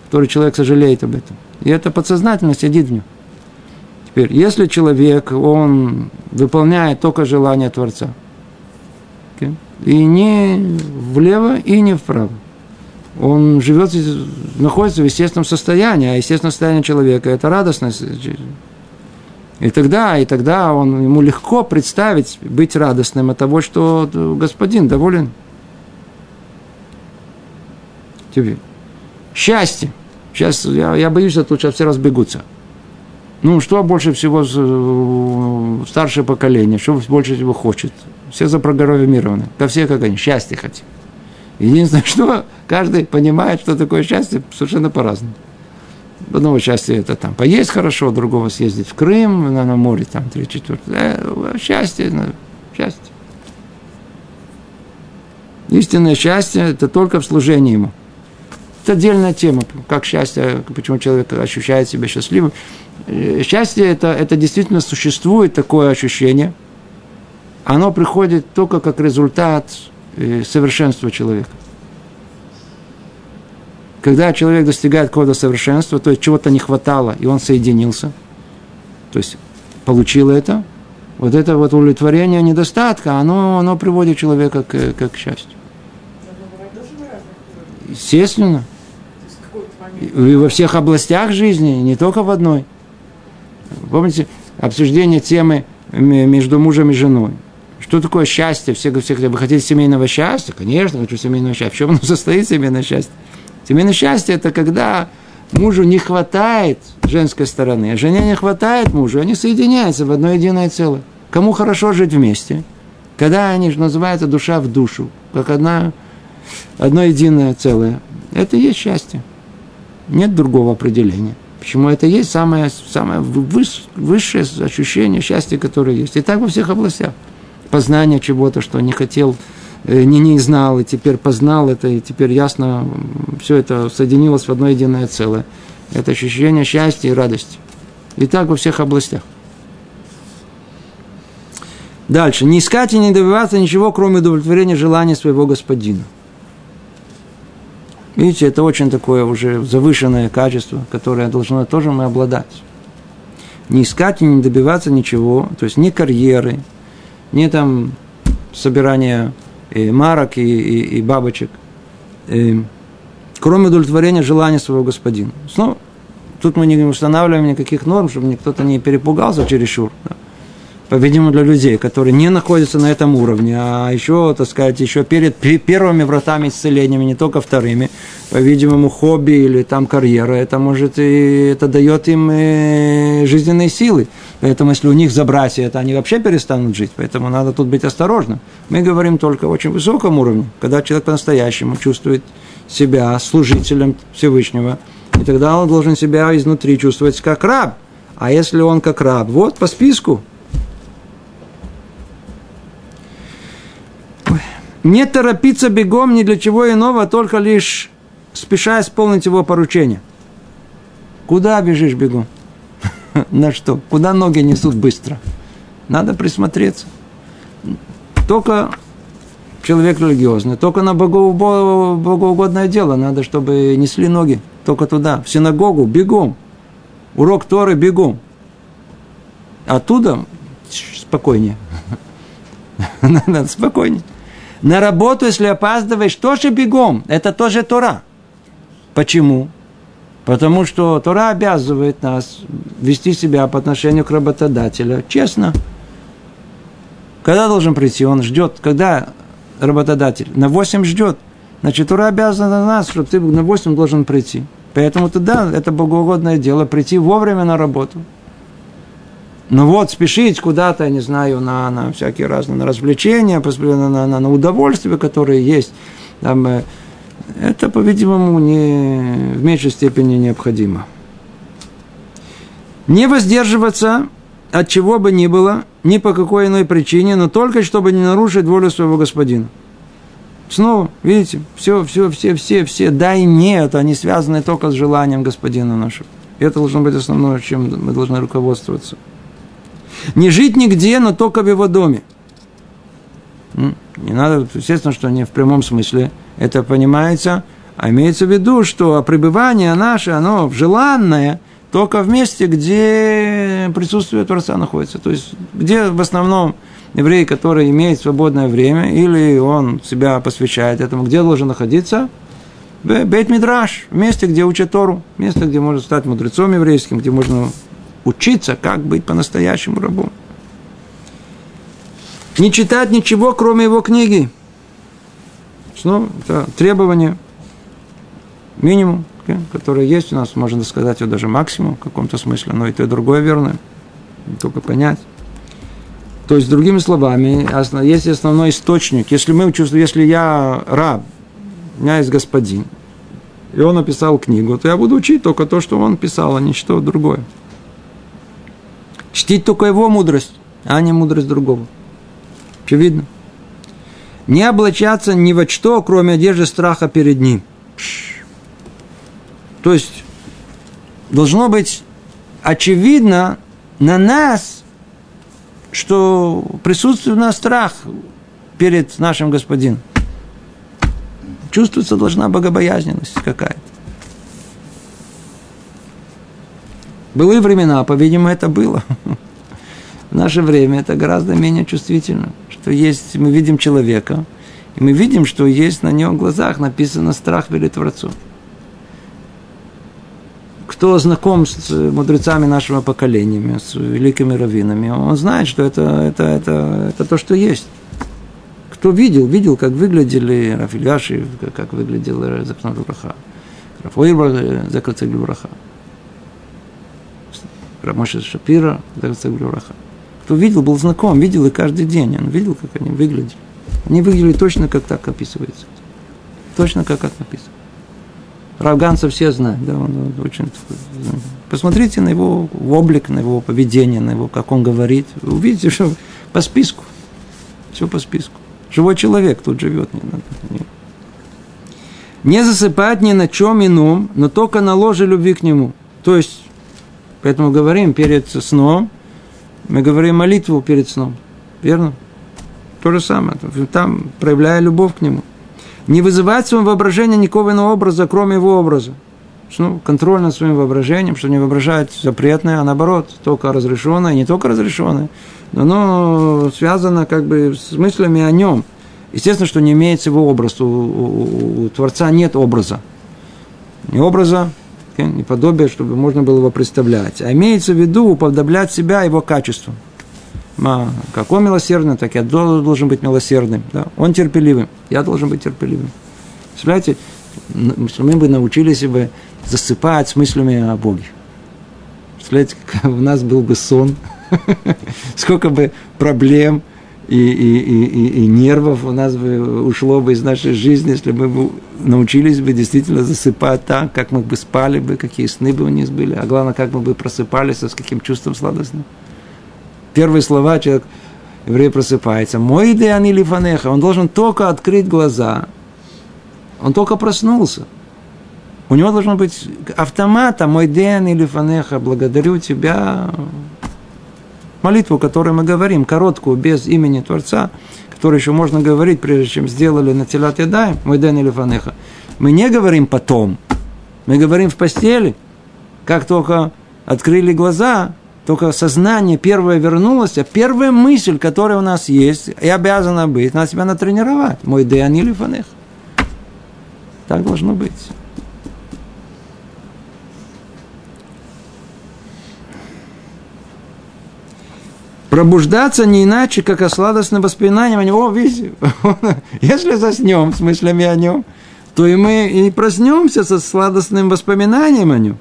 которые человек сожалеет об этом. И это подсознательно сидит в нем. Теперь, если человек, он выполняет только желание Творца, и не влево, и не вправо, он живет, находится в естественном состоянии, а естественное состояние человека – это радостность. И тогда, и тогда он, ему легко представить, быть радостным от того, что господин доволен. Теперь, счастье. Сейчас я, я боюсь, что тут сейчас все разбегутся. Ну, что больше всего э, старшее поколение, что больше всего хочет? Все запрограммированы. Да все как они, счастье хотим. Единственное, что каждый понимает, что такое счастье, совершенно по-разному. Одного счастья это там поесть хорошо, другого съездить в Крым, на, на море, там, три четвертое. Э, счастье, ну, счастье. Истинное счастье – это только в служении ему. Это отдельная тема, как счастье, почему человек ощущает себя счастливым. Э, счастье это, это действительно существует такое ощущение. Оно приходит только как результат э, совершенства человека. Когда человек достигает какого-то совершенства, то есть чего-то не хватало, и он соединился, то есть получил это, вот это вот удовлетворение недостатка, оно, оно приводит человека к, к, к счастью. Естественно. И во всех областях жизни, не только в одной. Помните, обсуждение темы между мужем и женой. Что такое счастье? Все, все вы хотите семейного счастья? Конечно, хочу семейного счастья. В чем оно состоит, семейное счастье? Семейное счастье – это когда мужу не хватает женской стороны, а жене не хватает мужу, они соединяются в одно единое целое. Кому хорошо жить вместе? Когда они называются душа в душу, как одна, одно единое целое. Это и есть счастье. Нет другого определения. Почему это есть самое, самое высшее ощущение счастья, которое есть. И так во всех областях. Познание чего-то, что не хотел, э, не, не знал, и теперь познал это, и теперь ясно, все это соединилось в одно единое целое. Это ощущение счастья и радости. И так во всех областях. Дальше. Не искать и не добиваться ничего, кроме удовлетворения желания своего господина. Видите, это очень такое уже завышенное качество, которое должно тоже мы обладать. Не искать и не добиваться ничего, то есть ни карьеры, ни там собирания и марок и, и, и бабочек, и, кроме удовлетворения желания своего господина. Снова, тут мы не устанавливаем никаких норм, чтобы кто-то не перепугался чересчур. Да по-видимому, для людей, которые не находятся на этом уровне, а еще, так сказать, еще перед первыми вратами исцелениями, не только вторыми, по-видимому, хобби или там карьера, это может и это дает им э, жизненные силы. Поэтому, если у них забрать это, они вообще перестанут жить. Поэтому надо тут быть осторожным. Мы говорим только о очень высоком уровне, когда человек по-настоящему чувствует себя служителем Всевышнего, и тогда он должен себя изнутри чувствовать как раб. А если он как раб, вот по списку, не торопиться бегом ни для чего иного, только лишь спеша исполнить его поручение. Куда бежишь бегом? На что? Куда ноги несут быстро? Надо присмотреться. Только человек религиозный, только на богоугодное дело надо, чтобы несли ноги. Только туда, в синагогу, бегом. Урок Торы, бегом. Оттуда спокойнее. Надо спокойнее. На работу, если опаздываешь, тоже бегом. Это тоже Тора. Почему? Потому что Тора обязывает нас вести себя по отношению к работодателю честно. Когда должен прийти? Он ждет. Когда работодатель? На 8 ждет. Значит, Тора обязана нас, что ты на 8 должен прийти. Поэтому тогда это богоугодное дело прийти вовремя на работу. Ну вот, спешить куда-то, я не знаю, на, на всякие разные на развлечения, на, на, на удовольствия, которые есть, там, э, это, по-видимому, не, в меньшей степени необходимо. Не воздерживаться от чего бы ни было, ни по какой иной причине, но только чтобы не нарушить волю своего господина. Снова, видите, все, все, все, все, все, да и нет, они связаны только с желанием господина нашего. Это должно быть основное, чем мы должны руководствоваться. Не жить нигде, но только в его доме. Не надо, естественно, что не в прямом смысле это понимается, а имеется в виду, что пребывание наше, оно желанное только в месте, где присутствие Творца находится. То есть, где в основном еврей, который имеет свободное время, или он себя посвящает этому, где должен находиться? Бейт Мидраш, месте, где учат Тору, место, где можно стать мудрецом еврейским, где можно учиться, как быть по-настоящему рабом. Не читать ничего, кроме его книги. Снова это требование, минимум, которое есть у нас, можно сказать, даже максимум в каком-то смысле, но и то, и другое верно, только понять. То есть, другими словами, есть основной источник. Если мы чувствуем, если я раб, у меня есть господин, и он написал книгу, то я буду учить только то, что он писал, а не что другое. Чтить только его мудрость, а не мудрость другого. Очевидно. Не облачаться ни во что, кроме одежды страха перед ним. То есть, должно быть очевидно на нас, что присутствует у нас страх перед нашим господином. Чувствуется должна богобоязненность какая-то. Былые времена, по-видимому, это было. В наше время это гораздо менее чувствительно, что есть, мы видим человека, и мы видим, что есть на нем глазах написано страх перед Творцом. Кто знаком с мудрецами нашего поколения, с великими раввинами, он знает, что это, это, это, это то, что есть. Кто видел, видел, как выглядели Рафильяши, как выглядел Закнат Браха. Рафаэль Закрыцак Браха. Рамоша Шапира. Кто видел, был знаком, видел и каждый день. Он видел, как они выглядели. Они выглядели точно, как так описывается. Точно, как так написано. Равганца все знают, да, он, очень Посмотрите на его облик, на его поведение, на его, как он говорит. Увидите, что по списку. Все по списку. Живой человек тут живет. Не, надо, не. не засыпать ни на чем ином, но только на ложе любви к нему. То есть, поэтому говорим перед сном, мы говорим молитву перед сном. Верно? То же самое. Там проявляя любовь к нему. Не вызывать в своем воображении никакого иного образа, кроме его образа. Ну, контроль над своим воображением, что не воображать запретное, а наоборот, только разрешенное, не только разрешенное, но оно связано как бы с мыслями о нем. Естественно, что не имеется его образ. У, у, у Творца нет образа. Не образа, не подобия, чтобы можно было его представлять. А имеется в виду уподоблять себя его качеству. Как он милосердный, так я должен быть милосердным. Да? Он терпеливым, я должен быть терпеливым. Представляете, мы бы научились бы засыпать с мыслями о Боге. Представляете, как у нас был бы сон, сколько бы проблем и, и, и, и, нервов у нас бы ушло бы из нашей жизни, если мы бы научились бы действительно засыпать так, как мы бы спали бы, какие сны бы у нас были, а главное, как мы бы просыпались, с каким чувством сладостным первые слова человек, еврей просыпается. Мой идеан или фанеха, он должен только открыть глаза. Он только проснулся. У него должен быть автомата, мой ден или фанеха, благодарю тебя. Молитву, которую мы говорим, короткую, без имени Творца, которую еще можно говорить, прежде чем сделали на телят ядаем, мой ден или фанеха. Мы не говорим потом, мы говорим в постели. Как только открыли глаза, только сознание первое вернулось, а первая мысль, которая у нас есть, и обязана быть, надо себя натренировать. Мой Деянили фанех. Так должно быть. Пробуждаться не иначе, как о сладостном воспоминании о него. Видите, если заснем с мыслями о нем, то и мы и проснемся со сладостным воспоминанием о нем.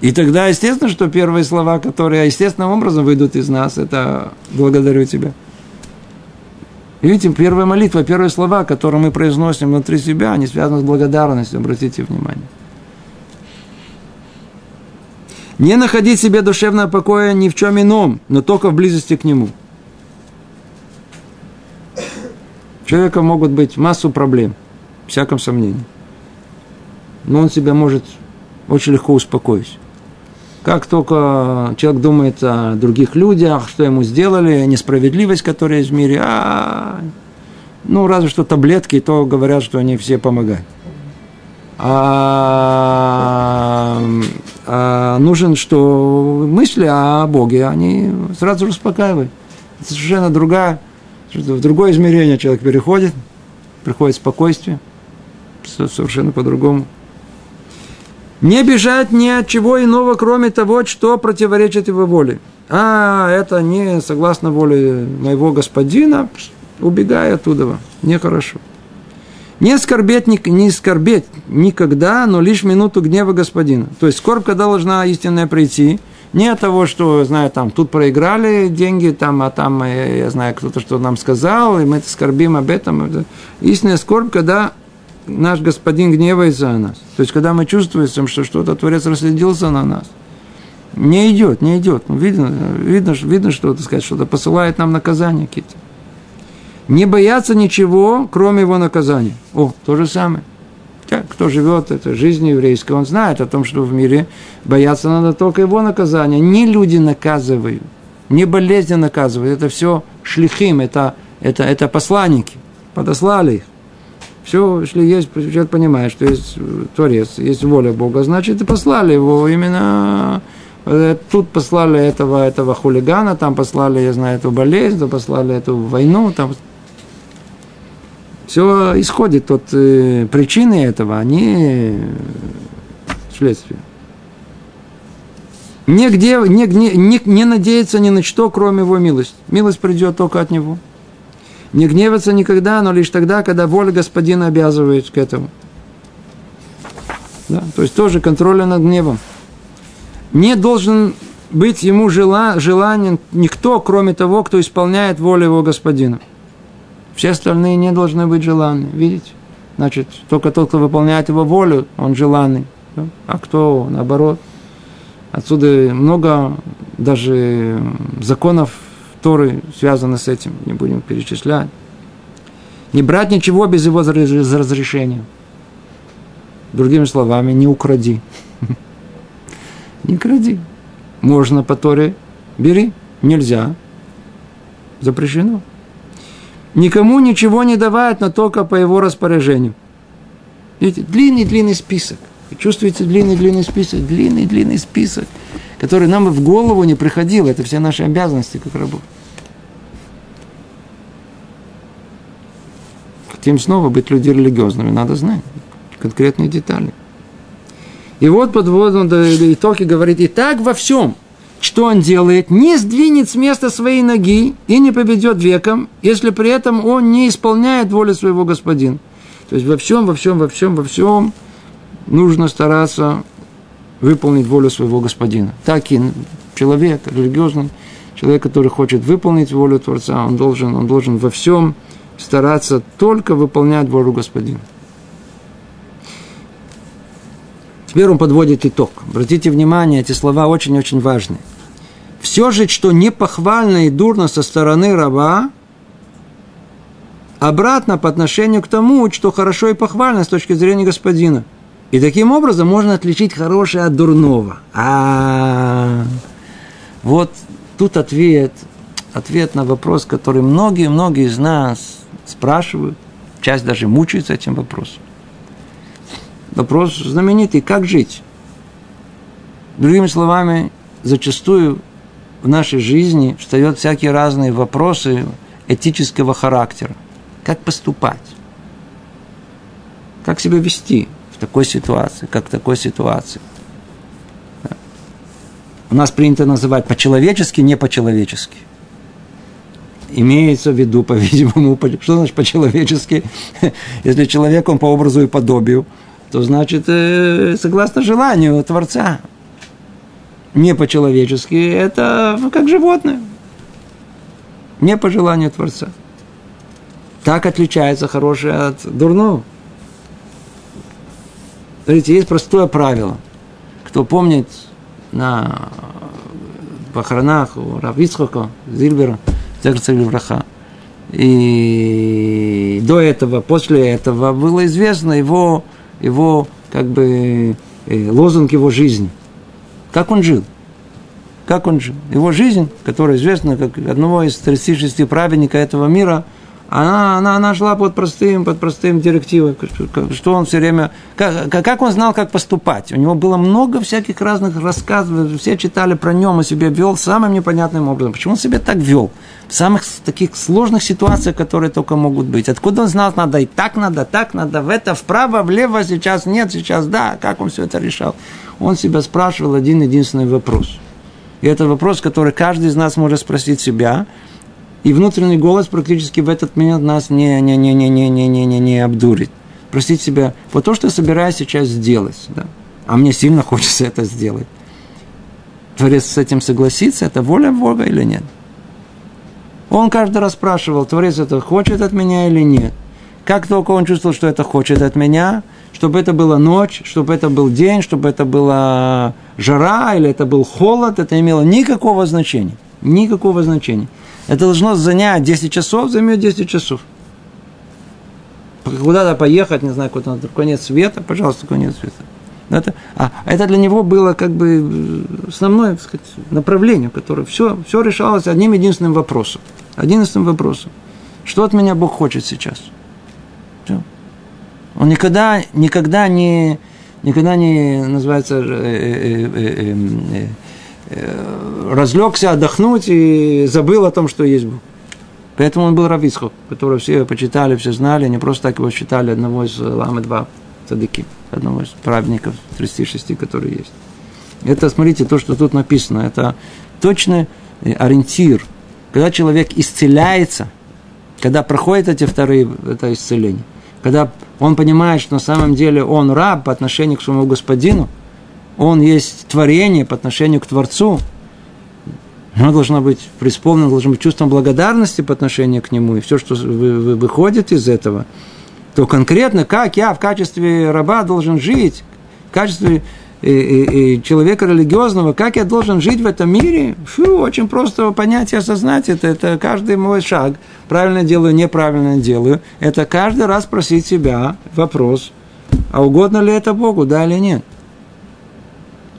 И тогда, естественно, что первые слова, которые естественным образом выйдут из нас, это «благодарю тебя». И видите, первая молитва, первые слова, которые мы произносим внутри себя, они связаны с благодарностью, обратите внимание. Не находить себе душевного покоя ни в чем ином, но только в близости к нему. У человека могут быть массу проблем, всяком сомнении. Но он себя может очень легко успокоить. Как только человек думает о других людях, что ему сделали, несправедливость, которая есть в мире, а, ну, разве что таблетки, то говорят, что они все помогают. А, а нужен, что мысли о Боге, они сразу успокаивают. Это совершенно другая, в другое измерение человек переходит, приходит спокойствие, совершенно по-другому. Не бежать ни от чего иного, кроме того, что противоречит его воле. А, это не согласно воле моего господина, убегай оттуда, нехорошо. Не скорбеть, не скорбеть никогда, но лишь минуту гнева господина. То есть скорбь, когда должна истинная прийти, не от того, что, знаю, там, тут проиграли деньги, там, а там, э, я знаю, кто-то что нам сказал, и мы скорбим об этом. Истинная скорбь, когда наш Господин гневается на нас. То есть, когда мы чувствуем, что что-то Творец расследился на нас, не идет, не идет. Ну, видно, видно, видно что, так сказать, что-то посылает нам наказания какие-то. Не бояться ничего, кроме его наказания. О, то же самое. Кто живет этой жизнью еврейской, он знает о том, что в мире бояться надо только его наказания. Не люди наказывают, не болезни наказывают. Это все шлихим, это, это, это посланники. Подослали их. Все, если есть, человек понимает, что есть Творец, есть воля Бога, значит, и послали его именно Э, тут послали этого, этого хулигана, там послали, я знаю, эту болезнь, там послали эту войну, там все исходит от э, причины этого, а не следствия. Нигде, не, не, не, не надеяться ни на что, кроме его милости. Милость придет только от него. Не гневаться никогда, но лишь тогда, когда воля господина обязывает к этому. Да? То есть тоже контроля над гневом. Не должен быть ему жела, желанен никто, кроме того, кто исполняет волю его господина. Все остальные не должны быть желанны. Видите? Значит, только тот, кто выполняет его волю, он желанный. А кто, наоборот, Отсюда много даже законов Торы связаны с этим, не будем перечислять. Не брать ничего без его разрешения. Другими словами, не укради. Не кради. Можно по Торе, бери. Нельзя. Запрещено. Никому ничего не давать, но только по его распоряжению. Видите, длинный-длинный список – Чувствуете длинный-длинный список, длинный-длинный список, который нам в голову не приходил. Это все наши обязанности как рабов. Хотим снова быть люди религиозными, надо знать конкретные детали. И вот подводом до итоги говорит, и так во всем, что он делает, не сдвинет с места своей ноги и не поведет веком, если при этом он не исполняет волю своего господина. То есть во всем, во всем, во всем, во всем нужно стараться выполнить волю своего господина. Так и человек, религиозный, человек, который хочет выполнить волю Творца, он должен, он должен во всем стараться только выполнять волю господина. Теперь он подводит итог. Обратите внимание, эти слова очень-очень важны. Все же, что не похвально и дурно со стороны раба, обратно по отношению к тому, что хорошо и похвально с точки зрения господина – и таким образом можно отличить хорошее от дурного. А вот тут ответ, ответ на вопрос, который многие-многие из нас спрашивают, часть даже мучается этим вопросом. Вопрос знаменитый, как жить? Другими словами, зачастую в нашей жизни встают всякие разные вопросы этического характера. Как поступать? Как себя вести? в такой ситуации, как в такой ситуации. У нас принято называть по-человечески, не по-человечески. Имеется в виду, по-видимому, что значит по-человечески? Если человек, он по образу и подобию, то значит, э, согласно желанию Творца. Не по-человечески, это как животное. Не по желанию Творца. Так отличается хорошее от дурного. Смотрите, есть простое правило. Кто помнит на похоронах у Равицхока, Зильбера, Зерца Левраха, и до этого, после этого было известно его, его как бы э, лозунг его жизни. Как он жил? Как он жил? Его жизнь, которая известна как одного из 36 праведников этого мира – она, она, она шла под простым, под простым директивой, что он все время, как, как он знал, как поступать. У него было много всяких разных рассказов, все читали про нем, и себя вел самым непонятным образом. Почему он себя так вел? В самых таких сложных ситуациях, которые только могут быть. Откуда он знал, надо и так надо, так надо, в это, вправо, влево, сейчас нет, сейчас да, как он все это решал? Он себя спрашивал один единственный вопрос. И это вопрос, который каждый из нас может спросить себя – и внутренний голос практически в этот момент нас не, не, не, не, не, не, не, не, не обдурит. Простить себя, вот то, что я собираюсь сейчас сделать, да, а мне сильно хочется это сделать. Творец с этим согласится, это воля Бога или нет? Он каждый раз спрашивал, Творец это хочет от меня или нет. Как только он чувствовал, что это хочет от меня, чтобы это была ночь, чтобы это был день, чтобы это была жара или это был холод, это имело никакого значения. Никакого значения. Это должно занять 10 часов, займет 10 часов. Куда-то поехать, не знаю, куда-то, конец света, пожалуйста, конец света. Это, а это для него было как бы основное так сказать, направление, которое все, все решалось одним единственным вопросом. Единственным вопросом. Что от меня Бог хочет сейчас? Он никогда, никогда не, никогда не называется, э, э, э, разлегся отдохнуть и забыл о том, что есть Бог. Поэтому он был Рависхов, которого все почитали, все знали, не просто так его считали одного из Ламы-2 цадыки, одного из праведников 36, которые есть. Это, смотрите, то, что тут написано, это точный ориентир. Когда человек исцеляется, когда проходит эти вторые, это исцеление, когда он понимает, что на самом деле он раб по отношению к своему господину, он есть творение по отношению к Творцу, оно должно быть преисполнено, должно быть чувством благодарности по отношению к нему, и все, что выходит из этого, то конкретно, как я в качестве раба должен жить, в качестве человека религиозного, как я должен жить в этом мире, фу, очень просто понять и осознать это. Это каждый мой шаг. Правильно делаю, неправильно делаю. Это каждый раз спросить себя вопрос, а угодно ли это Богу, да или нет.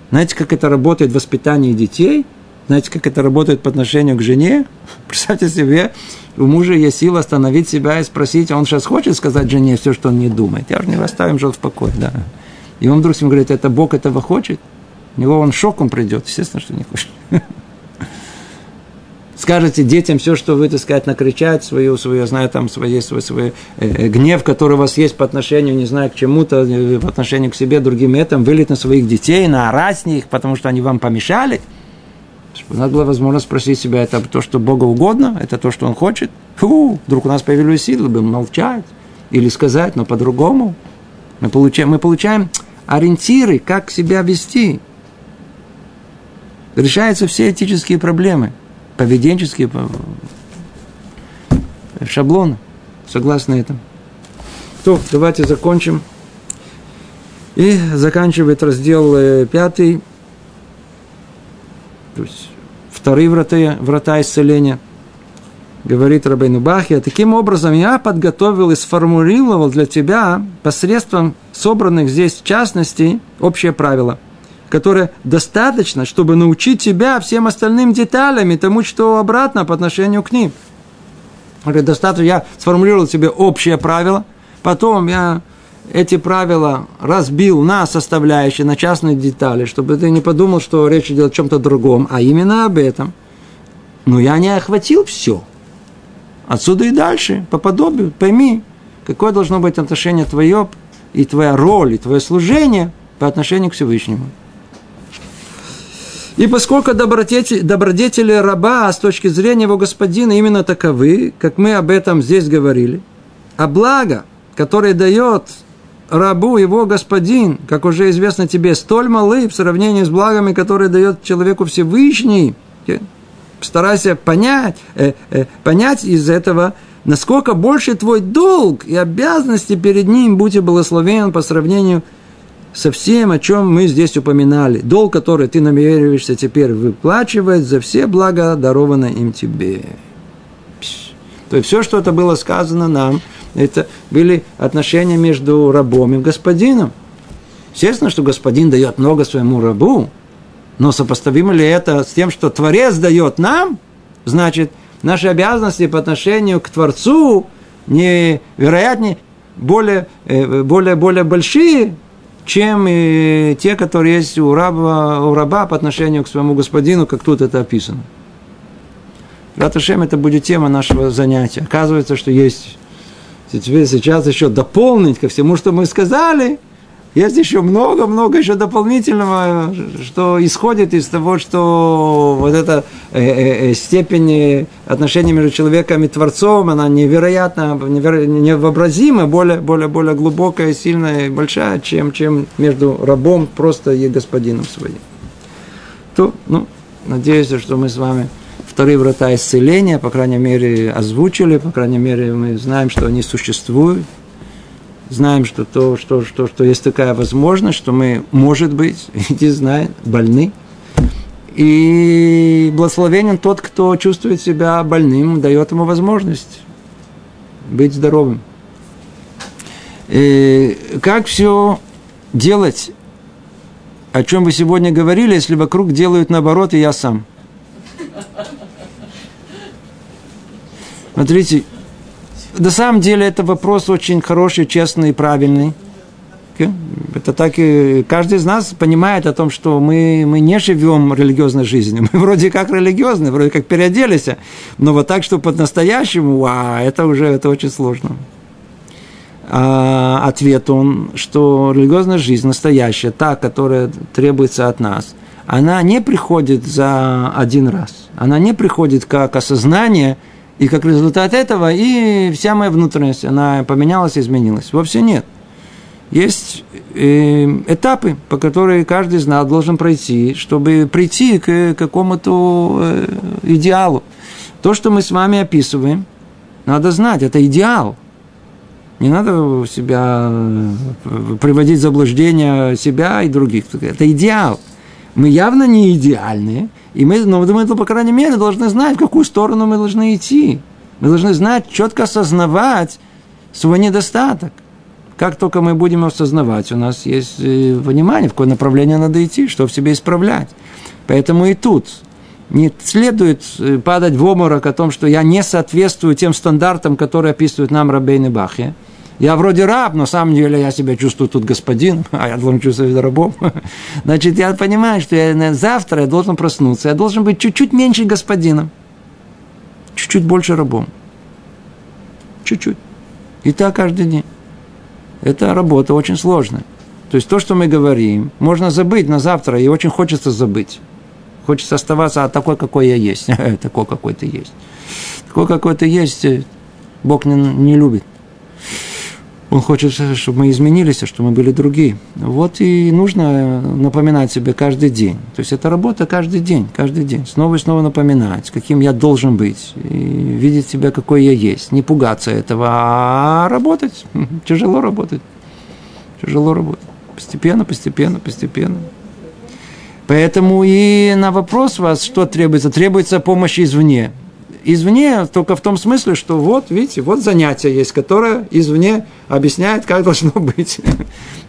Знаете, как это работает в воспитании детей? Знаете, как это работает по отношению к жене? Представьте себе, у мужа есть сила остановить себя и спросить, а он сейчас хочет сказать жене все, что он не думает. Я же не оставим же в покое, да. И он вдруг ему говорит, это Бог этого хочет. У него он шоком придет, естественно, что не хочет. Скажете детям все, что вы, так сказать, накричать, свою, свою, знаю, там, свой, свой, свой э, гнев, который у вас есть по отношению, не знаю, к чему-то, э, по отношению к себе, другим этим, вылить на своих детей, наорать с них, потому что они вам помешали. Надо было возможность спросить себя, это то, что Богу угодно, это то, что Он хочет. Фу, вдруг у нас появились силы, бы молчать или сказать, но по-другому. Мы получаем, мы получаем ориентиры, как себя вести. Решаются все этические проблемы, поведенческие шаблоны, согласно этому. То, давайте закончим. И заканчивает раздел э, пятый, то есть вторые врата, врата исцеления – говорит Рабейну Бахия, таким образом я подготовил и сформулировал для тебя посредством собранных здесь в частности общее правило, которое достаточно, чтобы научить тебя всем остальным деталям и тому, что обратно по отношению к ним. Говорит, достаточно, я сформулировал себе общее правило, потом я эти правила разбил на составляющие, на частные детали, чтобы ты не подумал, что речь идет о чем-то другом, а именно об этом. Но я не охватил все – Отсюда и дальше, по подобию, пойми, какое должно быть отношение твое и твоя роль, и твое служение по отношению к Всевышнему. И поскольку добродетели, добродетели раба с точки зрения его господина именно таковы, как мы об этом здесь говорили, а благо, которое дает рабу его господин, как уже известно тебе, столь малы в сравнении с благами, которые дает человеку Всевышний, старайся понять, э, э, понять из этого, насколько больше твой долг и обязанности перед ним, будь и благословен по сравнению со всем, о чем мы здесь упоминали. Долг, который ты намереваешься теперь выплачивать за все блага, дарованные им тебе. То есть все, что это было сказано нам, это были отношения между рабом и господином. Естественно, что господин дает много своему рабу, но сопоставимо ли это с тем, что Творец дает нам? Значит, наши обязанности по отношению к Творцу невероятнее, более, э, более, более большие, чем и те, которые есть у раба, у раба по отношению к своему господину, как тут это описано. Раташем это будет тема нашего занятия. Оказывается, что есть сейчас еще дополнить ко всему, что мы сказали – есть еще много-много еще дополнительного, что исходит из того, что вот эта э, э, э степень отношений между человеком и Творцом, она невероятно, неверо, невообразима, более, более, более глубокая, сильная и большая, чем, чем между рабом просто и господином своим. То, ну, надеюсь, что мы с вами вторые врата исцеления, по крайней мере, озвучили, по крайней мере, мы знаем, что они существуют, знаем, что, то, что, что, что есть такая возможность, что мы, может быть, иди знай, больны. И благословенен тот, кто чувствует себя больным, дает ему возможность быть здоровым. И как все делать, о чем вы сегодня говорили, если вокруг делают наоборот, и я сам? Смотрите, на самом деле это вопрос очень хороший, честный и правильный. Это так и каждый из нас понимает о том, что мы, мы не живем религиозной жизнью. Мы вроде как религиозные, вроде как переоделись, но вот так, что по-настоящему, а это уже это очень сложно. А, ответ он, что религиозная жизнь настоящая, та, которая требуется от нас, она не приходит за один раз. Она не приходит как осознание, и как результат этого и вся моя внутренность, она поменялась, изменилась. Вовсе нет есть э, этапы, по которым каждый из нас должен пройти, чтобы прийти к какому-то э, идеалу. То, что мы с вами описываем, надо знать, это идеал. Не надо себя э, приводить в заблуждение себя и других. Это идеал. Мы явно не идеальные, и мы, но мы, по крайней мере, должны знать, в какую сторону мы должны идти. Мы должны знать, четко осознавать свой недостаток. Как только мы будем осознавать, у нас есть э, понимание, в какое направление надо идти, что в себе исправлять. Поэтому и тут не следует э, падать в обморок о том, что я не соответствую тем стандартам, которые описывают нам Рабейн и Бахья. Я вроде раб, но на самом деле я себя чувствую тут господин, а я должен чувствовать рабом. Значит, я понимаю, что я, завтра я должен проснуться, я должен быть чуть-чуть меньше господином, чуть-чуть больше рабом. Чуть-чуть. И так каждый день это работа очень сложная. То есть то, что мы говорим, можно забыть на завтра, и очень хочется забыть. Хочется оставаться а такой, какой я есть. такой, какой ты есть. Такой, какой ты есть, э, Бог не, не любит. Он хочет, чтобы мы изменились, а чтобы мы были другие. Вот и нужно напоминать себе каждый день. То есть это работа каждый день, каждый день. Снова и снова напоминать, каким я должен быть. И видеть себя, какой я есть. Не пугаться этого, а работать. Тяжело работать. Тяжело работать. Постепенно, постепенно, постепенно. Поэтому и на вопрос вас, что требуется? Требуется помощь извне извне только в том смысле, что вот, видите, вот занятие есть, которое извне объясняет, как должно быть.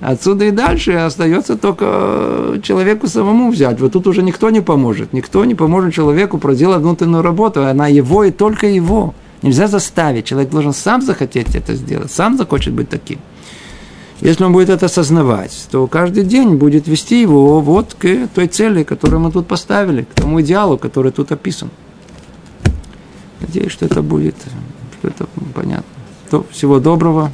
Отсюда и дальше остается только человеку самому взять. Вот тут уже никто не поможет. Никто не поможет человеку проделать внутреннюю работу. Она его и только его. Нельзя заставить. Человек должен сам захотеть это сделать, сам захочет быть таким. Если он будет это осознавать, то каждый день будет вести его вот к той цели, которую мы тут поставили, к тому идеалу, который тут описан. Надеюсь, что это будет, что это понятно. То, всего доброго.